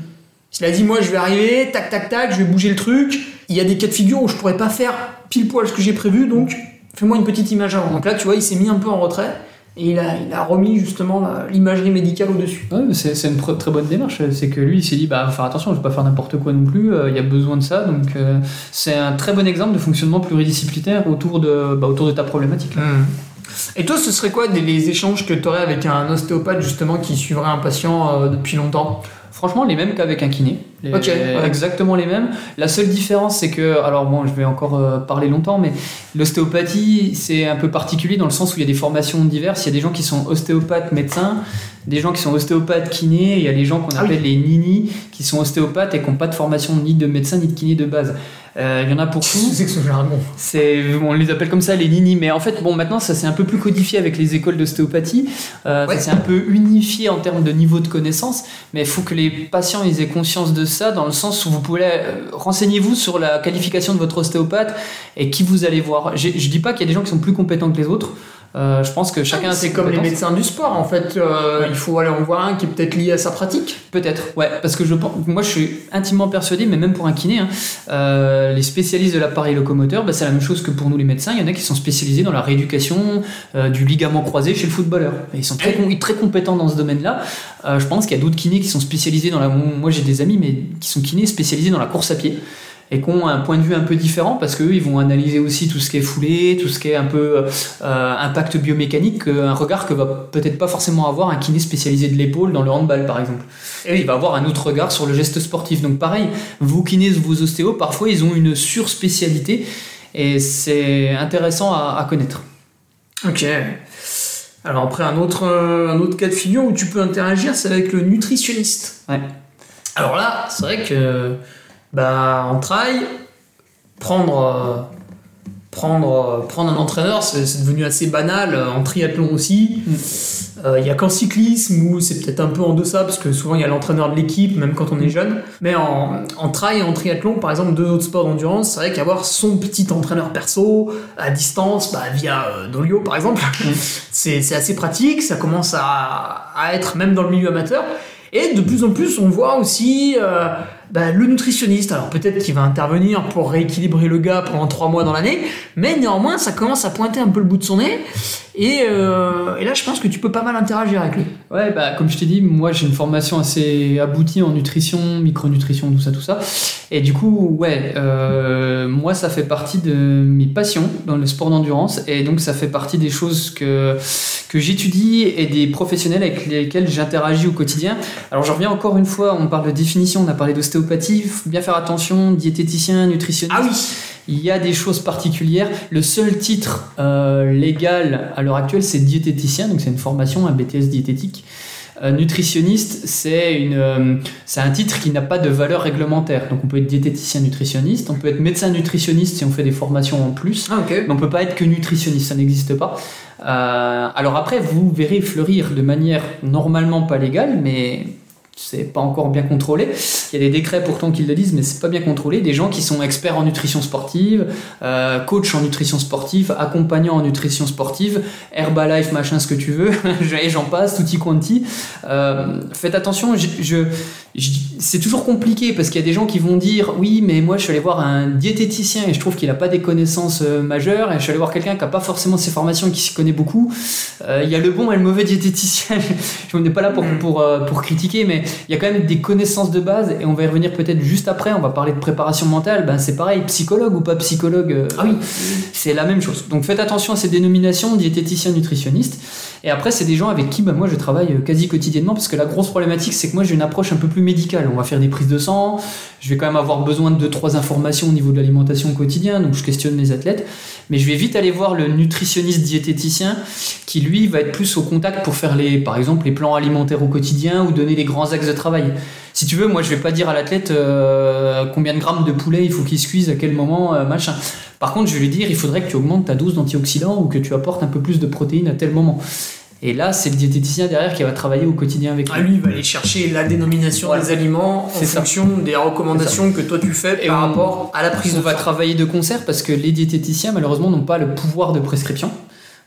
Il a dit moi je vais arriver, tac tac tac, je vais bouger le truc. Il y a des cas de figure où je pourrais pas faire pile poil ce que j'ai prévu, donc fais-moi une petite image avant. Donc là, tu vois, il s'est mis un peu en retrait. Et il a, il a remis justement l'imagerie médicale au-dessus. c'est une très bonne démarche. C'est que lui, il s'est dit, bah, faire attention, je ne vais pas faire n'importe quoi non plus, euh, il y a besoin de ça. Donc, euh, c'est un très bon exemple de fonctionnement pluridisciplinaire autour de, bah, autour de ta problématique. Mmh. Et toi, ce serait quoi les échanges que tu aurais avec un ostéopathe justement qui suivrait un patient euh, depuis longtemps? Franchement, les mêmes qu'avec un kiné. Les- Ok, ouais. Exactement les mêmes. La seule différence, c'est que, alors bon, je vais encore euh, parler longtemps, mais l'ostéopathie, c'est un peu particulier dans le sens où il y a des formations diverses. Il y a des gens qui sont ostéopathes médecins, des gens qui sont ostéopathes kinés, et il y a les gens qu'on Ah oui. appelle les nini, qui sont ostéopathes et qui n'ont pas de formation ni de médecin ni de kiné de base. Euh, Il y en a pour tout. C'est que ce jargon. C'est, on les appelle comme ça les nini, mais en fait, bon, maintenant ça s'est un peu plus codifié avec les écoles d'ostéopathie. Euh, Ouais. Ça s'est un peu unifié en termes de niveau de connaissance, mais il faut que les patients ils aient conscience de ça, dans le sens où vous pouvez euh, renseignez-vous sur la qualification de votre ostéopathe et qui vous allez voir. J'ai- Je dis pas qu'il y a des gens qui sont plus compétents que les autres. Euh, je pense que chacun a ses C'est comme les médecins du sport en fait. Euh, Ouais. Il faut aller en voir un qui est peut-être lié à sa pratique. Peut-être, ouais, parce que je pense, moi je suis intimement persuadé, mais même pour un kiné, hein, euh, les spécialistes de l'appareil locomoteur, bah, c'est la même chose que pour nous les médecins. Il y en a qui sont spécialisés dans la rééducation du ligament croisé chez le footballeur. Et ils sont très, très compétents dans ce domaine-là. Je pense qu'il y a d'autres kinés qui sont spécialisés dans la. Moi j'ai des amis, mais qui sont kinés spécialisés dans la course à pied et qui ont un point de vue un peu différent parce qu'eux ils vont analyser aussi tout ce qui est foulée, tout ce qui est un peu euh, impact biomécanique, un regard que va peut-être pas forcément avoir un kiné spécialisé de l'épaule dans le handball par exemple. Et il va avoir un autre regard sur le geste sportif. Donc pareil, vos kinés, vos ostéos, parfois ils ont une surspécialité et c'est intéressant à, à connaître. Ok. Alors après un autre, euh, un autre cas de figure où tu peux interagir, c'est avec le nutritionniste. Ouais. Alors là, c'est vrai que bah en trail, prendre euh, prendre euh, prendre un entraîneur, c'est devenu assez banal euh, en triathlon aussi. Mm. Il y a qu'en cyclisme où c'est peut-être un peu en deçà parce que souvent il y a l'entraîneur de l'équipe même quand on est jeune. Mais en, en trail et en triathlon, par exemple deux autres sports d'endurance, c'est vrai qu'avoir son petit entraîneur perso à distance, bah, via Dolio par exemple, Mm. c'est c'est assez pratique. Ça commence à, à être même dans le milieu amateur. Et de plus en plus, on voit aussi euh, bah, le nutritionniste. Alors peut-être qu'il va intervenir pour rééquilibrer le gars pendant trois mois dans l'année, mais néanmoins, ça commence à pointer un peu le bout de son nez. Et, euh, et là, je pense que tu peux pas mal interagir avec lui. Ouais, bah, comme je t'ai dit, moi j'ai une formation assez aboutie en nutrition, micronutrition, tout ça, tout ça. Et du coup, ouais, euh, moi ça fait partie de mes passions dans le sport d'endurance. Et donc ça fait partie des choses que, que j'étudie et des professionnels avec lesquels j'interagis au quotidien. Alors je reviens encore une fois, on parle de définition, on a parlé il faut bien faire attention, diététicien, nutritionniste. Ah oui Il y a des choses particulières. Le seul titre euh, légal à l'heure actuelle, c'est diététicien, donc c'est une formation, un BTS diététique. Euh, nutritionniste, c'est une, euh, c'est un titre qui n'a pas de valeur réglementaire. Donc on peut être diététicien nutritionniste, on peut être médecin nutritionniste si on fait des formations en plus. Ah ok. Mais on peut pas être que nutritionniste, ça n'existe pas. Euh, alors après, vous verrez fleurir de manière normalement pas légale, mais c'est pas encore bien contrôlé. Il y a des décrets pourtant qui le disent, mais c'est pas bien contrôlé. Des gens qui sont experts en nutrition sportive, euh, coach en nutrition sportive, accompagnant en nutrition sportive, Herbalife, machin, ce que tu veux, et j'en passe, tutti quanti. Euh, faites attention, je, je- je- c'est toujours compliqué parce qu'il y a des gens qui vont dire oui, mais moi je suis allé voir un diététicien et je trouve qu'il n'a pas des connaissances euh, majeures, et je suis allé voir quelqu'un qui n'a pas forcément ses formations, qui s'y connaît beaucoup. Euh, Il y a le bon et le mauvais diététicien. je n'ai pas là pour, pour, euh, pour critiquer, mais il y a quand même des connaissances de base et on va y revenir peut-être juste après. On va parler de préparation mentale. Ben, c'est pareil, psychologue ou pas psychologue. euh, Ah oui. c'est la même chose. Donc faites attention à ces dénominations, diététicien, nutritionniste. Et après, c'est des gens avec qui bah, moi je travaille euh, quasi quotidiennement parce que la grosse problématique, c'est que moi j'ai une approche un peu plus médicale. On va faire des prises de sang, je vais quand même avoir besoin de 2-3 informations au niveau de l'alimentation au quotidien, donc je questionne mes athlètes. Mais je vais vite aller voir le nutritionniste diététicien qui lui va être plus au contact pour faire les, par exemple les plans alimentaires au quotidien ou donner les grands axes de travail. Si tu veux, moi je vais pas dire à l'athlète euh, combien de grammes de poulet il faut qu'il se cuise à quel moment, euh, machin. Par contre, je vais lui dire il faudrait que tu augmentes ta dose d'antioxydants ou que tu apportes un peu plus de protéines à tel moment. Et là, c'est le diététicien derrière qui va travailler au quotidien avec Ah, lui. lui, il va aller chercher la dénomination des aliments en ça. fonction des recommandations que toi tu fais Et par on- rapport à la prise On de va sang. travailler de concert parce que les diététiciens, malheureusement, n'ont pas le pouvoir de prescription.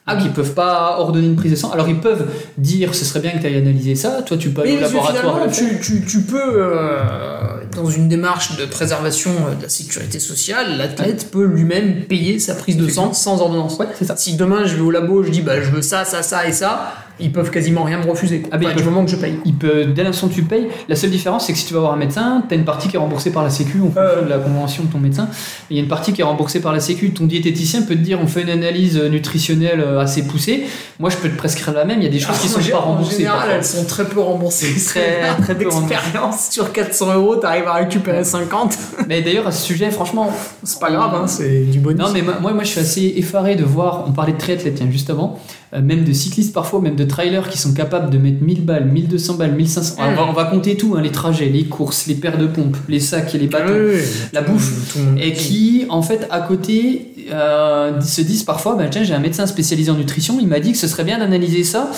Ah Donc, oui. ils peuvent pas ordonner une prise de sang. Alors, ils peuvent dire ce serait bien que tu ailles analyser ça. Toi, tu peux aller Mais au laboratoire. tu, tu, tu peux, euh, dans une démarche de préservation euh, de la sécurité sociale, l'athlète peut lui-même payer sa prise de sang sans ordonnance. Ouais, c'est ça. Si demain je vais au labo, je dis bah, je veux ça, ça, ça et ça, ils peuvent quasiment rien me refuser. Ah, ben, du moment que je paye. Il peut, dès l'instant où tu payes, la seule différence c'est que si tu vas voir un médecin, tu as une partie qui est remboursée par la Sécu en fonction Ouais. de la convention de ton médecin. Il y a une partie qui est remboursée par la Sécu. Ton diététicien peut te dire on fait une analyse nutritionnelle euh, assez poussée. Moi je peux te prescrire la même. Il y a des choses qui sont En pas En remboursées. général, parfois. elles sont très peu remboursées. Très- très peu d'expérience. Sur 400 euros, t'arrives à récupérer 50. Mais d'ailleurs à ce sujet, franchement, C'est pas grave, hein, c'est du bonus. Non, mais moi, moi, je suis assez effaré de voir, on parlait de triathlètes, tiens, juste avant, euh, même de cyclistes parfois, même de trailers qui sont capables de mettre 1000 balles, 1200 balles, 1500. On, va, on va compter tout, hein, les trajets, les courses, les paires de pompes, les sacs et les bâtons. Oui, oui, la bouffe. tout Et qui, en fait, à côté, euh, se disent parfois, bah, tiens, j'ai un médecin spécialisé en nutrition, il m'a dit que ce serait bien d'analyser ça.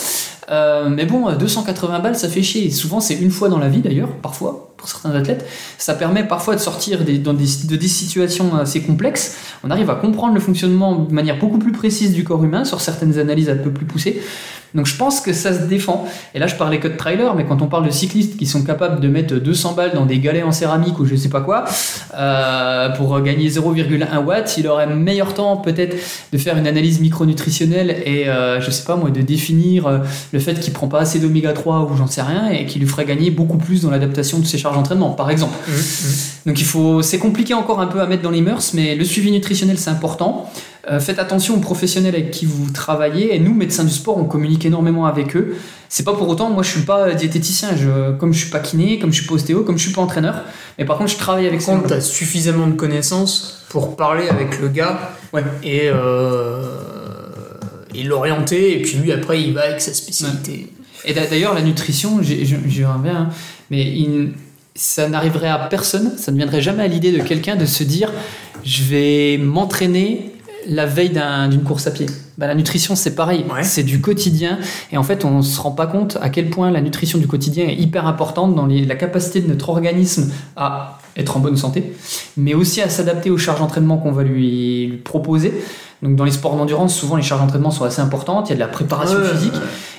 Euh, mais bon, 280 balles, ça fait chier. Et souvent, c'est une fois dans la vie d'ailleurs, parfois, pour certains athlètes. Ça permet parfois de sortir de des situations assez complexes. On arrive à comprendre le fonctionnement de manière beaucoup plus précise du corps humain sur certaines analyses un peu plus poussées. Donc je pense que ça se défend. Et là, je parlais que de trailer, mais quand on parle de cyclistes qui sont capables de mettre 200 balles dans des galets en céramique ou je sais pas quoi, euh, pour gagner 0,1 watt, il aurait meilleur temps peut-être de faire une analyse micronutritionnelle et euh, je sais pas moi, de définir euh, le fait qu'il prend pas assez d'oméga 3 ou j'en sais rien et qui lui ferait gagner beaucoup plus dans l'adaptation de ses charges d'entraînement, par exemple. Mmh, mmh. Donc il faut, c'est compliqué encore un peu à mettre dans les mœurs, mais le suivi nutritionnel c'est important. Euh, faites attention aux professionnels avec qui vous travaillez. Et nous, médecins du sport, on communique énormément avec eux. C'est pas pour autant, moi je suis pas diététicien, je, comme je suis pas kiné, comme je suis pas ostéo, comme je suis pas entraîneur. Mais par contre, je travaille avec ces contre, t'as suffisamment de connaissances pour parler avec le gars Ouais. et, euh, et l'orienter, et puis lui, après, il va avec sa spécialité. Et d'a- d'ailleurs, la nutrition, j'y reviens, hein, mais il- ça n'arriverait à personne, ça ne viendrait jamais à l'idée de quelqu'un de se dire je vais m'entraîner la veille d'un- d'une course à pied. Bah, la nutrition, c'est pareil, Ouais. c'est du quotidien. Et en fait, on ne se rend pas compte à quel point la nutrition du quotidien est hyper importante dans les- la capacité de notre organisme à être en bonne santé, mais aussi à s'adapter aux charges d'entraînement qu'on va lui, lui proposer. Donc dans les sports d'endurance, souvent les charges d'entraînement sont assez importantes, il y a de la préparation physique.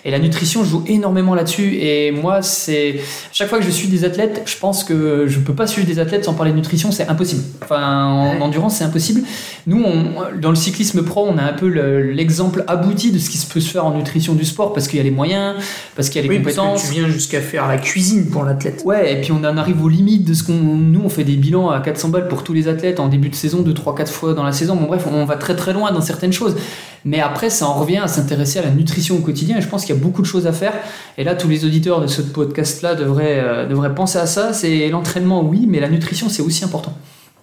Et la nutrition joue énormément là-dessus. Et moi, c'est chaque fois que je suis des athlètes, je pense que je peux pas suivre des athlètes sans parler de nutrition, c'est impossible. Enfin, en Ouais. endurance, c'est impossible. Nous, on- dans le cyclisme pro, on a un peu le- l'exemple abouti de ce qui se peut se faire en nutrition du sport parce qu'il y a les moyens, parce qu'il y a les Oui, parce compétences. que tu viens jusqu'à faire la cuisine pour l'athlète. Ouais, et puis on en arrive aux limites de ce qu'on. Nous, on fait des bilans à 400 balles pour tous les athlètes en début de saison, 2, 3, 4 fois dans la saison. Bon, bref, on va très très loin dans certaines choses. Mais après, ça en revient à s'intéresser à la nutrition au quotidien. Et je pense qu'il y a beaucoup de choses à faire. Et là, tous les auditeurs de ce podcast-là devraient, euh, devraient penser à ça. C'est l'entraînement, oui, mais la nutrition, c'est aussi important.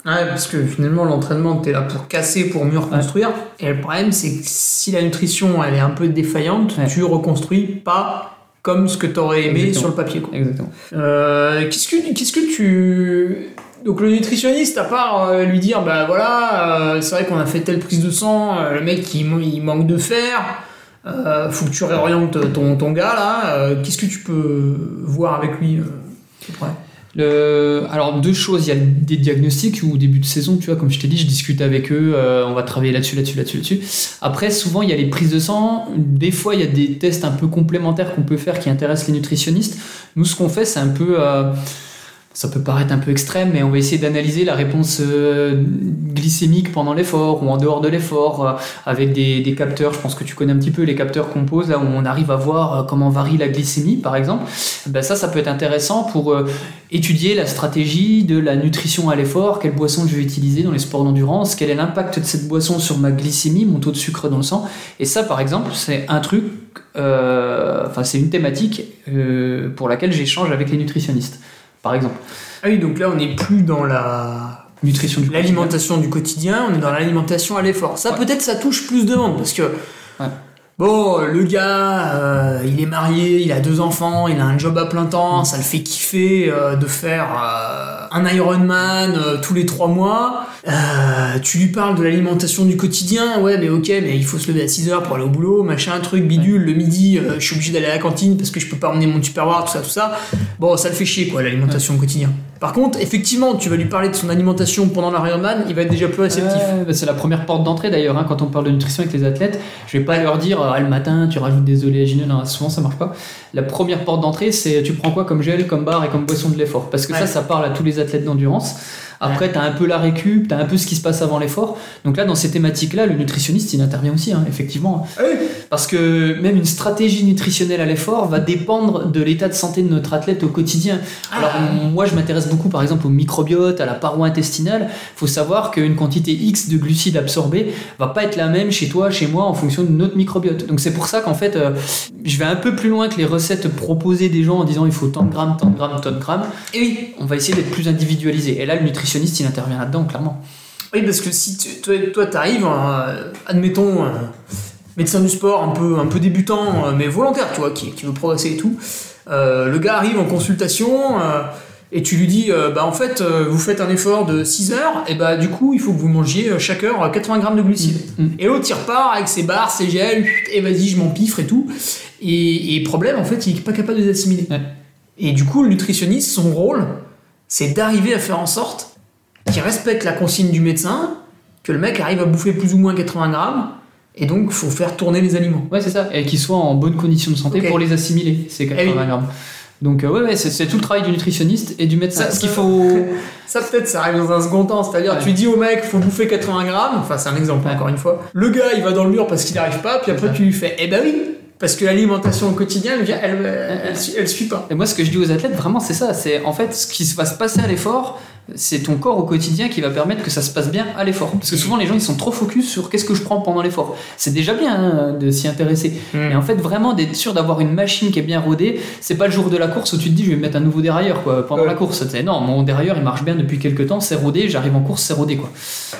Ouais, parce que finalement, l'entraînement, t'es là pour casser, pour mieux reconstruire. Et le problème, c'est que si la nutrition, elle est un peu défaillante, Ouais. tu reconstruis pas comme ce que t'aurais aimé Exactement. sur le papier. quoi. Exactement. Euh, qu'est-ce que qu'est-ce que tu donc le nutritionniste à part euh, lui dire bah voilà euh, c'est vrai qu'on a fait telle prise de sang euh, le mec il, il manque de fer faut que tu réorientes ton, ton gars là qu'est-ce que tu peux voir avec lui. Alors, deux choses. Il y a des diagnostics où, au début de saison, tu vois, comme je t'ai dit, je discute avec eux, on va travailler là-dessus, là-dessus, là-dessus, là-dessus. Après, souvent, il y a les prises de sang. Des fois, il y a des tests un peu complémentaires qu'on peut faire qui intéressent les nutritionnistes. Nous, ce qu'on fait, c'est un peu. Ça peut paraître un peu extrême, mais on va essayer d'analyser la réponse euh, glycémique pendant l'effort ou en dehors de l'effort euh, avec des, capteurs. Je pense que tu connais un petit peu les capteurs qu'on pose là où on arrive à voir euh, comment varie la glycémie, par exemple. Ben ça, ça peut être intéressant pour étudier la stratégie de la nutrition à l'effort, quelle boisson je vais utiliser dans les sports d'endurance, quel est l'impact de cette boisson sur ma glycémie, mon taux de sucre dans le sang? Et ça, par exemple, c'est un truc, enfin, c'est une thématique pour laquelle j'échange avec les nutritionnistes, par exemple. ah oui donc là on n'est plus dans la Nutrition du quotidien. l'alimentation du quotidien on est dans l'alimentation à l'effort ça Ouais. peut-être ça touche plus de monde parce que Ouais. Bon, le gars, euh, il est marié, il a deux enfants, il a un job à plein temps, ça le fait kiffer euh, de faire euh, un Ironman euh, tous les trois mois. Euh, tu lui parles de l'alimentation du quotidien, ouais, mais ok, mais il faut se lever à 6 heures pour aller au boulot, machin, truc, bidule. Le midi, je suis obligé d'aller à la cantine parce que je peux pas emmener mon tupperware, tout ça, tout ça. Bon, ça le fait chier, quoi, l'alimentation au quotidien. Par contre, effectivement, tu vas lui parler de son alimentation pendant l'Ironman, il va être déjà plus réceptif. Bah, c'est la première porte d'entrée d'ailleurs, hein, quand on parle de nutrition avec les athlètes. Je vais pas leur dire ah, le matin tu rajoutes des oléagineux, non, souvent ça marche pas. La première porte d'entrée c'est tu prends quoi comme gel, comme barre et comme boisson de l'effort? Parce que Ouais. ça, ça parle à tous les athlètes d'endurance. Après, tu as un peu la récup, tu as un peu ce qui se passe avant l'effort. Donc là, dans ces thématiques-là, le nutritionniste, il intervient aussi, hein, effectivement. Ah parce que même une stratégie nutritionnelle à l'effort va dépendre de l'état de santé de notre athlète au quotidien. Alors moi, je m'intéresse beaucoup, par exemple, au microbiote, à la paroi intestinale. Il faut savoir qu'une quantité X de glucides absorbés va pas être la même chez toi, chez moi, en fonction de notre microbiote. Donc c'est pour ça qu'en fait, euh, je vais un peu plus loin que les recettes proposées des gens en disant il faut tant de grammes, tant de grammes, tant de grammes. Et oui, on va essayer d'être plus individualisé. Et là, le nutritionniste, il intervient là-dedans, clairement. Oui, parce que si tu- toi, toi t'arrives, euh, admettons, euh, médecin du sport un peu, un peu débutant, euh, mais volontaire, tu vois, qui, qui veut progresser et tout, euh, le gars arrive en consultation et tu lui dis, bah en fait, vous faites un effort de 6 heures, et bah du coup, il faut que vous mangiez chaque heure euh, 80 grammes de glucides. Mm, mm. Et l'autre, il repart avec ses barres, ses gels, et vas-y, je m'empiffre et tout. Et, et problème, en fait, il est pas capable de les assimiler. Ouais. Et du coup, le nutritionniste, son rôle, c'est d'arriver à faire en sorte qu'il respecte la consigne du médecin, que le mec arrive à bouffer plus ou moins 80 grammes, et donc faut faire tourner les aliments. Ouais, c'est ça. Et qu'ils soient en bonne condition de santé pour les assimiler, ces 80 Eh oui. grammes. Donc euh, ouais, ouais c'est, tout le travail du nutritionniste et du médecin. Ça, Ce qu'il faut... Ça peut-être ça arrive dans un second temps, c'est-à-dire Ouais. tu dis au mec faut bouffer 80 grammes, enfin c'est un exemple Ouais. encore une fois. Le gars il va dans le mur parce qu'il n'y arrive pas, puis après tu lui fais eh ben oui, parce que l'alimentation au quotidien elle, elle, elle, elle suit- elle suit pas. Et moi, ce que je dis aux athlètes, vraiment, c'est ça. C'est en fait ce qui va se passer à l'effort. C'est ton corps au quotidien qui va permettre que ça se passe bien à l'effort. Parce que souvent, les gens, ils sont trop focus sur qu'est-ce que je prends pendant l'effort. C'est déjà bien hein, de s'y intéresser. Hmm. Et en fait, vraiment, d'être sûr d'avoir une machine qui est bien rodée, c'est pas le jour de la course où tu te dis, je vais mettre un nouveau dérailleur quoi, pendant Ouais. la course. C'est, non, mon dérailleur, il marche bien depuis quelques temps, c'est rodé, j'arrive en course, c'est rodé. Quoi.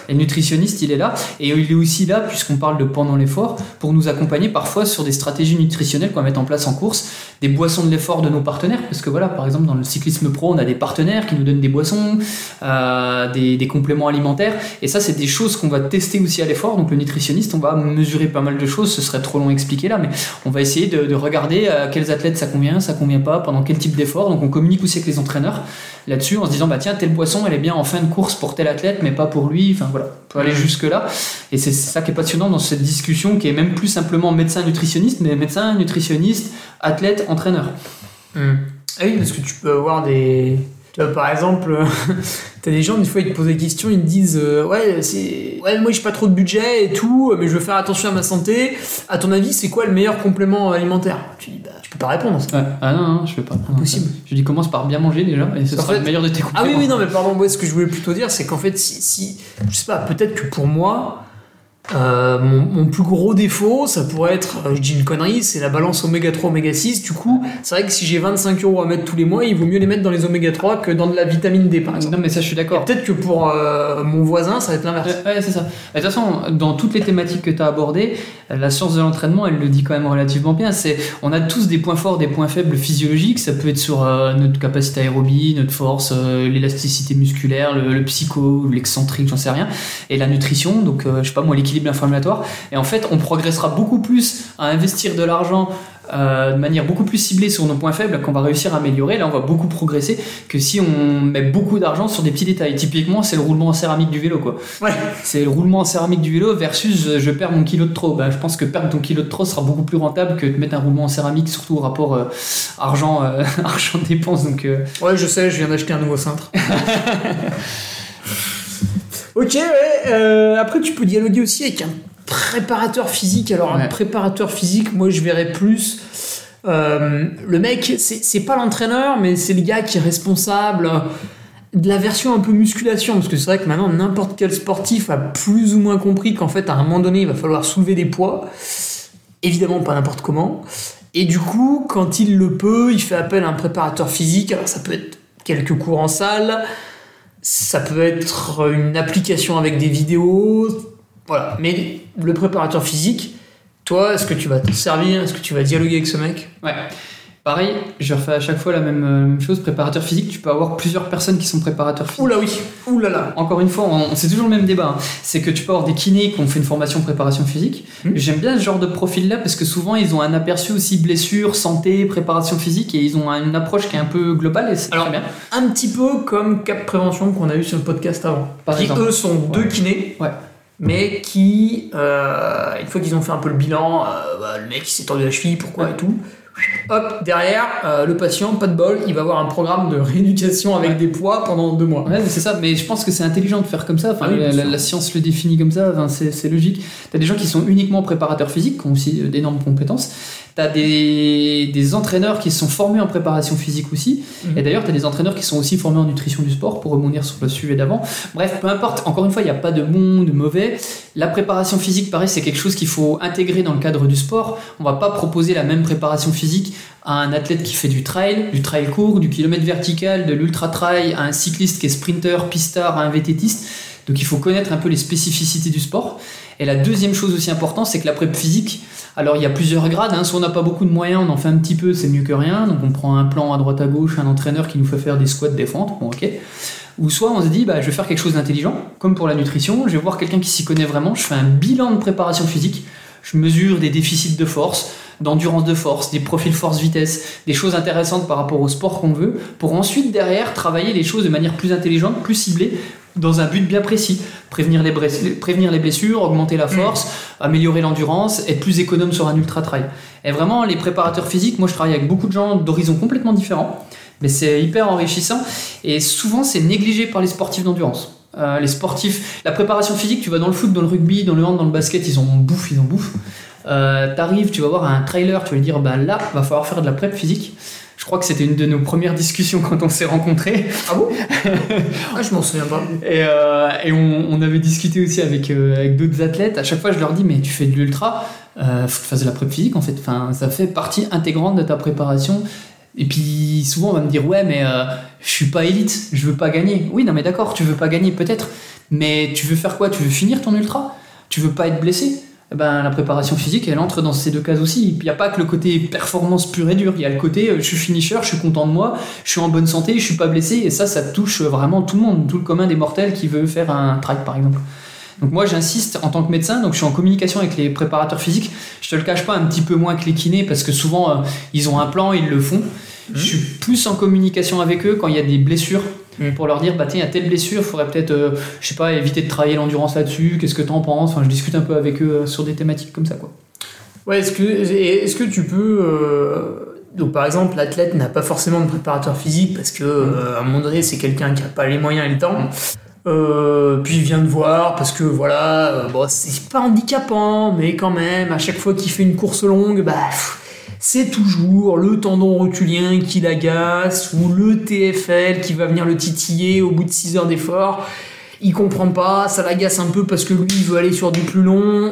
Et le nutritionniste, il est là. Et il est aussi là, puisqu'on parle de pendant l'effort, pour nous accompagner parfois sur des stratégies nutritionnelles qu'on va mettre en place en course, des boissons de l'effort de nos partenaires. Parce que voilà, par exemple, dans le cyclisme pro, on a des partenaires qui nous donnent des boissons, euh, des, des compléments alimentaires. Et ça, c'est des choses qu'on va tester aussi à l'effort. Donc le nutritionniste, on va mesurer pas mal de choses. Ce serait trop long à expliquer là, mais on va essayer de, de regarder à quels athlètes ça convient, ça convient pas, pendant quel type d'effort. Donc on communique aussi avec les entraîneurs là-dessus en se disant bah tiens telle boisson elle est bien en fin de course pour tel athlète mais pas pour lui. Enfin voilà, on peut aller jusque là. Et c'est ça qui est passionnant dans cette discussion qui est même plus simplement médecin nutritionniste, mais médecin nutritionniste, athlète, entraîneur. Hmm. Ah oui, parce que tu peux avoir des. Vois, par exemple, t'as des gens, des fois, ils te posent des questions, ils te disent euh, Ouais, c'est. Ouais, moi, j'ai pas trop de budget et tout, mais je veux faire attention à ma santé. À ton avis, c'est quoi le meilleur complément alimentaire? Tu dis Bah, tu peux pas répondre. ça. Ouais. Ah non, non, je fais pas. Impossible. Je dis commence par bien manger déjà et ce En sera fait- le meilleur de tes Ah compléments. oui, oui, non, mais pardon, moi, ce que je voulais plutôt dire, c'est qu'en fait, si, si. Je sais pas, peut-être que pour moi. Euh, mon, mon plus gros défaut, ça pourrait être, euh, je dis une connerie, c'est la balance oméga 3, oméga 6. Du coup, c'est vrai que si j'ai 25 euros à mettre tous les mois, il vaut mieux les mettre dans les oméga 3 que dans de la vitamine D, par exemple. Non mais ça je suis d'accord. Peut-être que pour euh, mon voisin, ça va être l'inverse. Ouais, ouais, c'est ça. De toute façon, dans toutes les thématiques que tu as abordées, la science de l'entraînement, elle le dit quand même relativement bien. C'est, on a tous des points forts, des points faibles physiologiques. Ça peut être sur euh, notre capacité aérobie, notre force, euh, l'élasticité musculaire, le, le psycho, l'excentrique, j'en sais rien. Et la nutrition, donc euh, je sais pas moi, l'équilibre inflammatoire. Et en fait, on progressera beaucoup plus à investir de l'argent euh, de manière beaucoup plus ciblée sur nos points faibles qu'on va réussir à améliorer. Là, on va beaucoup progresser que si on met beaucoup d'argent sur des petits détails. Typiquement, c'est le roulement en céramique du vélo, quoi. Ouais. C'est le roulement en céramique du vélo versus euh, je perds mon kilo de trop. Ben, je pense que perdre ton kilo de trop sera beaucoup plus rentable que de mettre un roulement en céramique, surtout au rapport euh, argent, euh, argent dépense. Donc, Ouais, je sais, je viens d'acheter un nouveau cintre. ok, ouais. euh, après, tu peux dialoguer aussi avec un préparateur physique. Alors, un préparateur physique, moi, je verrais plus. euh, le mec, c'est pas l'entraîneur, mais c'est le gars qui est responsable de la version un peu musculation. Parce que c'est vrai que maintenant, n'importe quel sportif a plus ou moins compris qu'en fait, à un moment donné, il va falloir soulever des poids. Évidemment, pas n'importe comment. Et du coup, quand il le peut, il fait appel à un préparateur physique. Alors, ça peut être quelques cours en salle, ça peut être une application avec des vidéos. Voilà. Mais le préparateur physique, toi, est-ce que tu vas t'en servir? Est-ce que tu vas dialoguer avec ce mec? Ouais. Pareil, je refais à chaque fois la même, euh, même chose. Préparateur physique, tu peux avoir plusieurs personnes qui sont préparateurs physiques. Oula oui, oulala. Encore une fois, on- c'est toujours le même débat. hein. C'est que tu peux avoir des kinés qui ont fait une formation préparation physique. Mhm. J'aime bien ce genre de profil-là parce que souvent ils ont un aperçu aussi blessure, santé, préparation physique et ils ont une approche qui est un peu globale et c'est très bien. Un petit peu comme Cap Prévention qu'on a eu sur le podcast avant. Par qui exemple. eux sont deux kinés. Ouais. Mais qui, euh, une fois qu'ils ont fait un peu le bilan, euh, bah, le mec il s'est tordu la cheville, pourquoi et tout, hop, derrière, euh, le patient, pas de bol, il va avoir un programme de rééducation avec des poids pendant deux mois. Ouais, mais c'est ça. Mais je pense que c'est intelligent de faire comme ça. Enfin, Ah oui, la, la- science le définit comme ça. Enfin, c'est c'est logique. T'as des gens qui sont uniquement préparateurs physiques, qui ont aussi euh, d'énormes compétences. T'as des, des entraîneurs qui sont formés en préparation physique aussi. Mhm. Et d'ailleurs, t'as des entraîneurs qui sont aussi formés en nutrition du sport pour rebondir sur le sujet d'avant. Bref, peu importe. Encore une fois, il n'y a pas de bon, de mauvais. La préparation physique, pareil, c'est quelque chose qu'il faut intégrer dans le cadre du sport. On va pas proposer la même préparation physique à un athlète qui fait du trail, du trail court, du kilomètre vertical, de l'ultra trail, à un cycliste qui est sprinter, pistard, à un VTTiste. Donc il faut connaître un peu les spécificités du sport. Et la deuxième chose aussi importante, c'est que la prep physique, alors il y a plusieurs grades. Hein. Soit on n'a pas beaucoup de moyens, on en fait un petit peu, c'est mieux que rien. Donc on prend un plan à droite à gauche, un entraîneur qui nous fait faire des squats, des bon ok. Ou soit on se dit, bah, je vais faire quelque chose d'intelligent, comme pour la nutrition. Je vais voir quelqu'un qui s'y connaît vraiment. Je fais un bilan de préparation physique. Je mesure des déficits de force, d'endurance de force, des profils force-vitesse, des choses intéressantes par rapport au sport qu'on veut, pour ensuite derrière travailler les choses de manière plus intelligente, plus ciblée, dans un but bien précis. Prévenir les, bless- prévenir les blessures, augmenter la force, améliorer l'endurance, être plus économe sur un ultra-trail. Et vraiment, les préparateurs physiques, moi je travaille avec beaucoup de gens d'horizons complètement différents, mais c'est hyper enrichissant, et souvent c'est négligé par les sportifs d'endurance. Euh, les sportifs, la préparation physique, tu vas dans le foot, dans le rugby, dans le hand, dans le basket, ils en bouffent, ils en bouffent. Euh, T'arrives, tu vas voir un trailer, tu vas lui dire, bah là, va falloir faire de la prep physique. Je crois que c'était une de nos premières discussions quand on s'est rencontrés. Ah bon? Ah, je m'en souviens pas. Et, euh, et on, on avait discuté aussi avec, euh, avec d'autres athlètes. À chaque fois, je leur dis, mais tu fais de l'ultra, euh, faut que tu fasses de la prep physique en fait. Enfin, ça fait partie intégrante de ta préparation. Et puis souvent, on va me dire, ouais, mais euh, je suis pas élite, je veux pas gagner. Oui, non, mais d'accord, tu veux pas gagner peut-être, mais tu veux faire quoi? Tu veux finir ton ultra? Tu veux pas être blessé? Ben, la préparation physique, elle entre dans ces deux cases aussi. Il n'y a pas que le côté performance pure et dure. Il y a le côté, euh, je suis finisher, je suis content de moi, je suis en bonne santé, je suis pas blessé. Et ça, ça touche vraiment tout le monde, tout le commun des mortels qui veut faire un track, par exemple. Donc moi, j'insiste en tant que médecin, donc je suis en communication avec les préparateurs physiques. Je te le cache pas, un petit peu moins que les kinés, parce que souvent, euh, ils ont un plan, ils le font. Je suis plus en communication avec eux quand il y a des blessures Mhm. pour leur dire bah tiens il y a telle blessure faudrait peut-être euh, je sais pas éviter de travailler l'endurance là-dessus qu'est-ce que t'en penses? Enfin je discute un peu avec eux euh, sur des thématiques comme ça quoi Ouais, est-ce que, est-ce que tu peux. euh, donc, par exemple, l'athlète n'a pas forcément de préparateur physique parce que, euh, à un moment donné, c'est quelqu'un qui n'a pas les moyens et le temps. Euh, puis il vient de voir parce que voilà, euh, bon, c'est pas handicapant, mais quand même, à chaque fois qu'il fait une course longue, bah, pff, c'est toujours le tendon rotulien qui l'agace ou le TFL qui va venir le titiller au bout de 6 heures d'effort. Il comprend pas, ça l'agace un peu parce que lui il veut aller sur du plus long.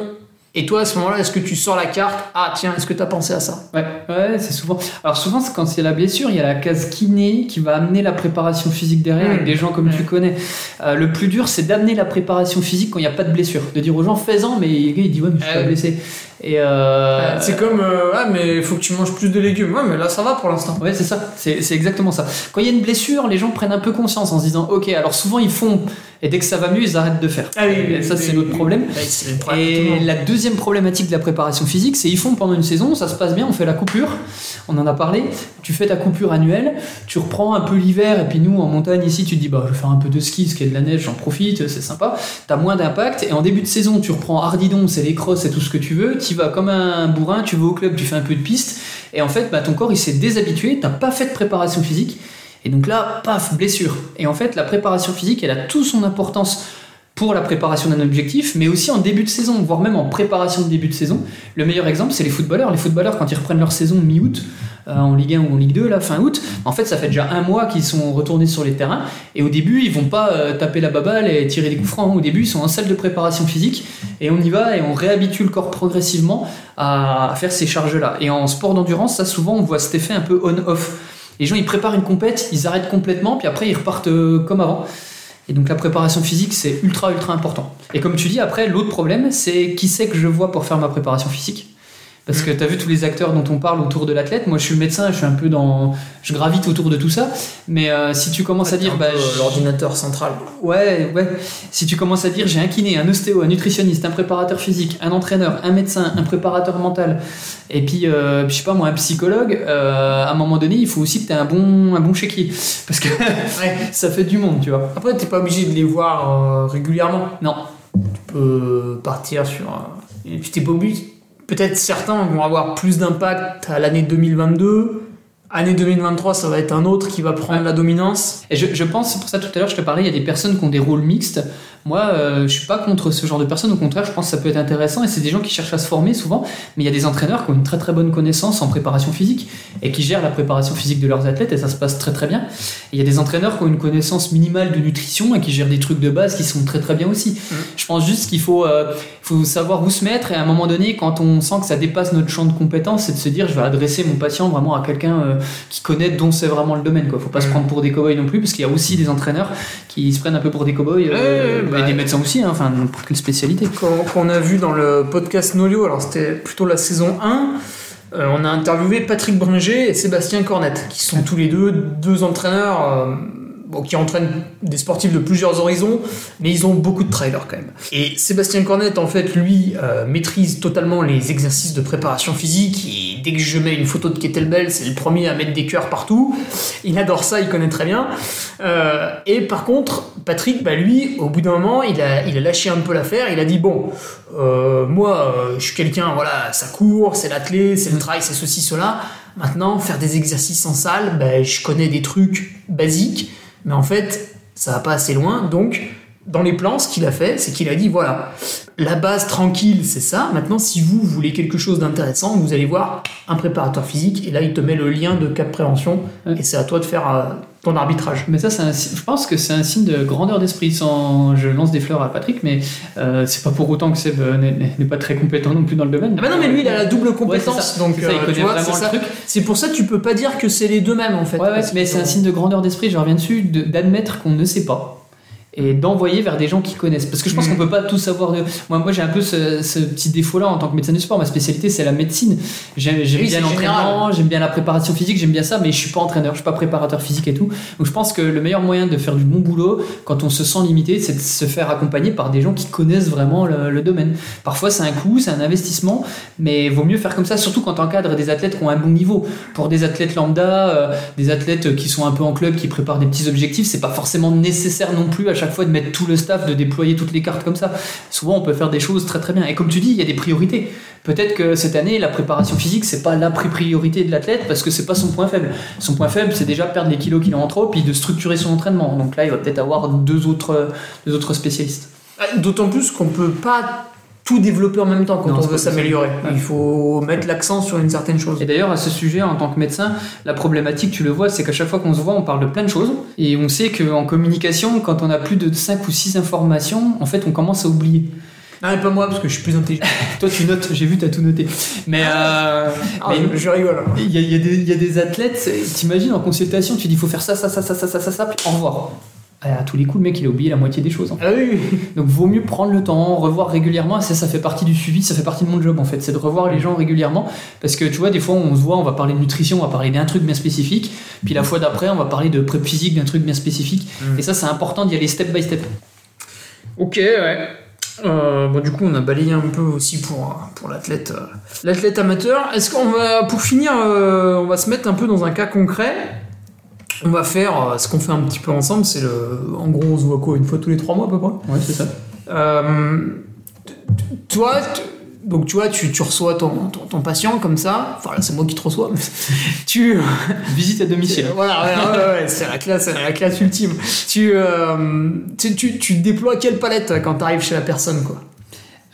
Et toi à ce moment-là, est-ce que tu sors la carte? Ah tiens, est-ce que tu as pensé à ça? Ouais ouais c'est souvent. Alors souvent c'est quand c'est la blessure il y a la case kiné qui va amener la préparation physique derrière Mhm. avec des gens comme tu connais. Euh, le plus dur c'est d'amener la préparation physique quand il n'y a pas de blessure. De dire aux gens fais-en mais le gars il dit ouais mais je suis Ah pas blessé et euh, C'est comme euh, ah mais il faut que tu manges plus de légumes. Ouais, mais là ça va pour l'instant. Ouais, c'est ça, c'est exactement ça. Quand il y a une blessure, les gens prennent un peu conscience en se disant Ok, alors souvent ils font, et dès que ça va mieux, ils arrêtent de faire. Ah oui, et oui, ça, oui, c'est notre problème. Et la deuxième problématique de la préparation physique, c'est ils font pendant une saison, ça se passe bien, on fait la coupure, on en a parlé, tu fais ta coupure annuelle, tu reprends un peu l'hiver, et puis nous en montagne ici, tu te dis bah je vais faire un peu de ski, qu'il y a de la neige, j'en profite, c'est sympa, t'as moins d'impact, et en début de saison, tu reprends Hardidon, c'est les crosses, c'est tout ce que tu veux, tu vas comme un bourrin, tu vas au club, tu fais un peu de piste, et en fait bah, ton corps il s'est déshabitué, t'as pas fait de préparation physique, et donc là, paf, blessure. Et en fait, la préparation physique, elle a toute son importance pour la préparation d'un objectif, mais aussi en début de saison, voire même en préparation de début de saison. Le meilleur exemple, c'est les footballeurs. Les footballeurs, quand ils reprennent leur saison mi-août, euh, en Ligue 1 ou en Ligue 2, là, fin août, en fait, ça fait déjà un mois qu'ils sont retournés sur les terrains. Et au début, ils vont pas euh, taper la baballe et tirer des coups francs. Au début, ils sont en salle de préparation physique et on y va et on réhabitue le corps progressivement à, faire ces charges-là. Et en sport d'endurance, ça, souvent, on voit cet effet un peu on-off. Les gens, ils préparent une compète, ils arrêtent complètement, puis après, ils repartent euh, comme avant. Et donc la préparation physique, c'est ultra, ultra important. Et comme tu dis, après, l'autre problème, c'est qui c'est que je vois pour faire ma préparation physique? Parce que tu as vu tous les acteurs dont on parle autour de l'athlète. Moi, je suis médecin, je suis un peu dans. Je gravite autour de tout ça. Mais euh, si tu commences à dire. Bah, je- l'ordinateur central. Ouais, ouais. Si tu commences à dire j'ai un kiné, un ostéo, un nutritionniste, un préparateur physique, un entraîneur, un médecin, un préparateur mental, et puis, euh, je sais pas moi, un psychologue, euh, à un moment donné, il faut aussi que tu aies un bon, un bon chéquier. Parce que ça fait du monde, tu vois. Après, t'es pas obligé de les voir euh, régulièrement. Non. Tu peux partir sur. Et puis t'es pas obligé. Peut-être certains vont avoir plus d'impact à l'année 2022. Année 2023, ça va être un autre qui va prendre la dominance. Et je, je pense, c'est pour ça tout à l'heure je te parlais, il y a des personnes qui ont des rôles mixtes. Moi, euh, je suis pas contre ce genre de personnes, au contraire, je pense que ça peut être intéressant et c'est des gens qui cherchent à se former souvent, mais il y a des entraîneurs qui ont une très très bonne connaissance en préparation physique et qui gèrent la préparation physique de leurs athlètes et ça se passe très très bien. Et il y a des entraîneurs qui ont une connaissance minimale de nutrition et qui gèrent des trucs de base qui sont très très bien aussi. Je pense juste qu'il faut, euh, faut savoir où se mettre et à un moment donné, quand on sent que ça dépasse notre champ de compétences, c'est de se dire je vais adresser mon patient vraiment à quelqu'un euh, qui connaît dont c'est vraiment le domaine. Quoi. Faut pas se prendre pour des cow-boys non plus parce qu'il y a aussi des entraîneurs qui se prennent un peu pour des cow-boys euh, Ouais, bah, et des médecins aussi, hein, enfin n'importe quelle spécialité. qu'on qu'on a vu dans le podcast Nolio, alors c'était plutôt la saison 1, euh, on a interviewé Patrick Bringer et Sébastien Cornette, qui sont tous les deux deux entraîneurs euh, bon, qui entraînent des sportifs de plusieurs horizons, mais ils ont beaucoup de trailers quand même. Et Sébastien Cornette, en fait, lui, euh, maîtrise totalement les exercices de préparation physique, et dès que je mets une photo de kettlebell, c'est le premier à mettre des cœurs partout. Il adore ça, il connaît très bien. Euh, et par contre, Patrick, bah lui, au bout d'un moment, il a, il a lâché un peu l'affaire. Il a dit bon, euh, moi, je suis quelqu'un, voilà, ça court, c'est l'athlète, c'est le trail, c'est ceci, cela. Maintenant, faire des exercices en salle, bah, je connais des trucs basiques, mais en fait, ça va pas assez loin. Donc, dans les plans, ce qu'il a fait, c'est qu'il a dit voilà, la base tranquille, c'est ça. Maintenant, si vous voulez quelque chose d'intéressant, vous allez voir un préparateur physique, et là, il te met le lien de cap prévention, et c'est à toi de faire euh, ton arbitrage. Mais ça, c'est un je pense que c'est un signe de grandeur d'esprit. Sans, je lance des fleurs à Patrick, mais euh, c'est pas pour autant que Seb euh, n'est- pas très compétent non plus dans le domaine. Ah bah non, mais lui, il a la double compétence, donc ça, il euh, connaît vois, vraiment le ça. truc. C'est pour ça que tu peux pas dire que c'est les deux mêmes en fait. Ouais, mais c'est un signe de grandeur d'esprit, je reviens dessus, de- d'admettre qu'on ne sait pas. Et d'envoyer vers des gens qui connaissent. Parce que je pense Mhm. qu'on peut pas tout savoir. De... Moi, moi j'ai un peu ce, ce petit défaut-là en tant que médecin du sport. Ma spécialité, c'est la médecine. J'aime Oui, bien l'entraînement, j'aime bien la préparation physique, j'aime bien ça, mais je suis pas entraîneur, je suis pas préparateur physique et tout. Donc je pense que le meilleur moyen de faire du bon boulot, quand on se sent limité, c'est de se faire accompagner par des gens qui connaissent vraiment le, le domaine. Parfois, c'est un coût, c'est un investissement, mais vaut mieux faire comme ça, surtout quand tu encadres des athlètes qui ont un bon niveau. Pour des athlètes lambda, euh, des athlètes qui sont un peu en club, qui préparent des petits objectifs, c'est pas forcément nécessaire non plus à chaque fois de mettre tout le staff, de déployer toutes les cartes comme ça. Souvent, on peut faire des choses très très bien. Et comme tu dis, il y a des priorités. Peut-être que cette année, la préparation physique, c'est pas la pri- priorité de l'athlète parce que c'est pas son point faible. Son point faible, c'est déjà perdre les kilos qu'il a en trop, puis de structurer son entraînement. Donc là, il va peut-être avoir deux autres, deux autres spécialistes. Ah, D'autant plus qu'on peut pas tout développer en même temps quand on veut s'améliorer. Il faut mettre l'accent sur une certaine chose. Et d'ailleurs, à ce sujet, en tant que médecin, la problématique, tu le vois, c'est qu'à chaque fois qu'on se voit, on parle de plein de choses. Et on sait qu'en communication, quand on a plus de 5 ou 6 informations, en fait, on commence à oublier. Non, mais pas moi, parce que je suis plus intelligent. Toi, tu notes, j'ai vu, t'as tout noté. Mais, ah, euh, ah, je, rigole. Il y, y, y a, des athlètes, t'imagines, en consultation, tu dis, il faut faire ça, ça, ça, ça, ça, ça, ça, puis au revoir. À tous les coups, le mec, il a oublié la moitié des choses. en fait. Ah oui, oui. Donc, vaut mieux prendre le temps, revoir régulièrement. Ça, ça fait partie du suivi, ça fait partie de mon job en fait. C'est de revoir les gens régulièrement. Parce que tu vois, des fois, on se voit, on va parler de nutrition, on va parler d'un truc bien spécifique. Puis la fois d'après, on va parler de prep physique, d'un truc bien spécifique. Mm. Et ça, c'est important d'y aller step by step. Ok, ouais. Euh, bon, du coup, on a balayé un peu aussi pour, pour l'athlète, euh, l'athlète amateur. Est-ce qu'on va, pour finir, euh, on va se mettre un peu dans un cas concret? On va faire euh, ce qu'on fait un petit peu ensemble. C'est le, en gros, on se voit quoi une fois tous les trois mois à peu près. Ouais, c'est ça. Euh, toi, donc tu vois, tu, tu reçois ton, ton, ton patient comme ça. Enfin, là, c'est moi qui te reçois. mais tu, Visite à domicile. voilà, ouais, ouais, ouais, c'est la classe, c'est la classe ultime. Tu, euh, tu, tu, tu déploies quelle palette quand tu arrives chez la personne, quoi?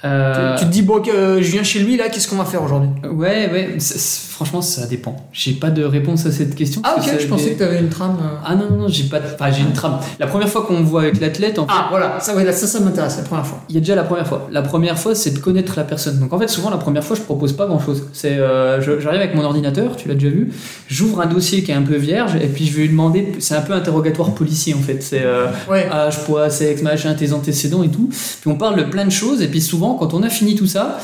Euh, Tu te dis, bon, je viens chez lui, là, qu'est-ce qu'on va faire aujourd'hui? Ouais, ouais, c'est- franchement, ça dépend. J'ai pas de réponse à cette question. Ah, ok, je pensais que tu avais une trame. euh. Ah non, non, non, j'ai pas. Enfin, j'ai une trame. La première fois qu'on me voit avec l'athlète, en fait, Ah, voilà, ça, ouais, là, ça, ça m'intéresse, la première fois. il y a déjà la première fois. La première fois, c'est de connaître la personne. Donc en fait, souvent, la première fois, je propose pas grand chose. C'est, euh, j'arrive avec mon ordinateur, tu l'as déjà vu, j'ouvre un dossier qui est un peu vierge, et puis je vais lui demander, c'est un peu interrogatoire policier en fait. C'est euh, Ouais. âge, poids, sexe, machin, tes antécédents et tout. Puis on parle de plein de choses, et puis souvent, quand on a fini tout ça,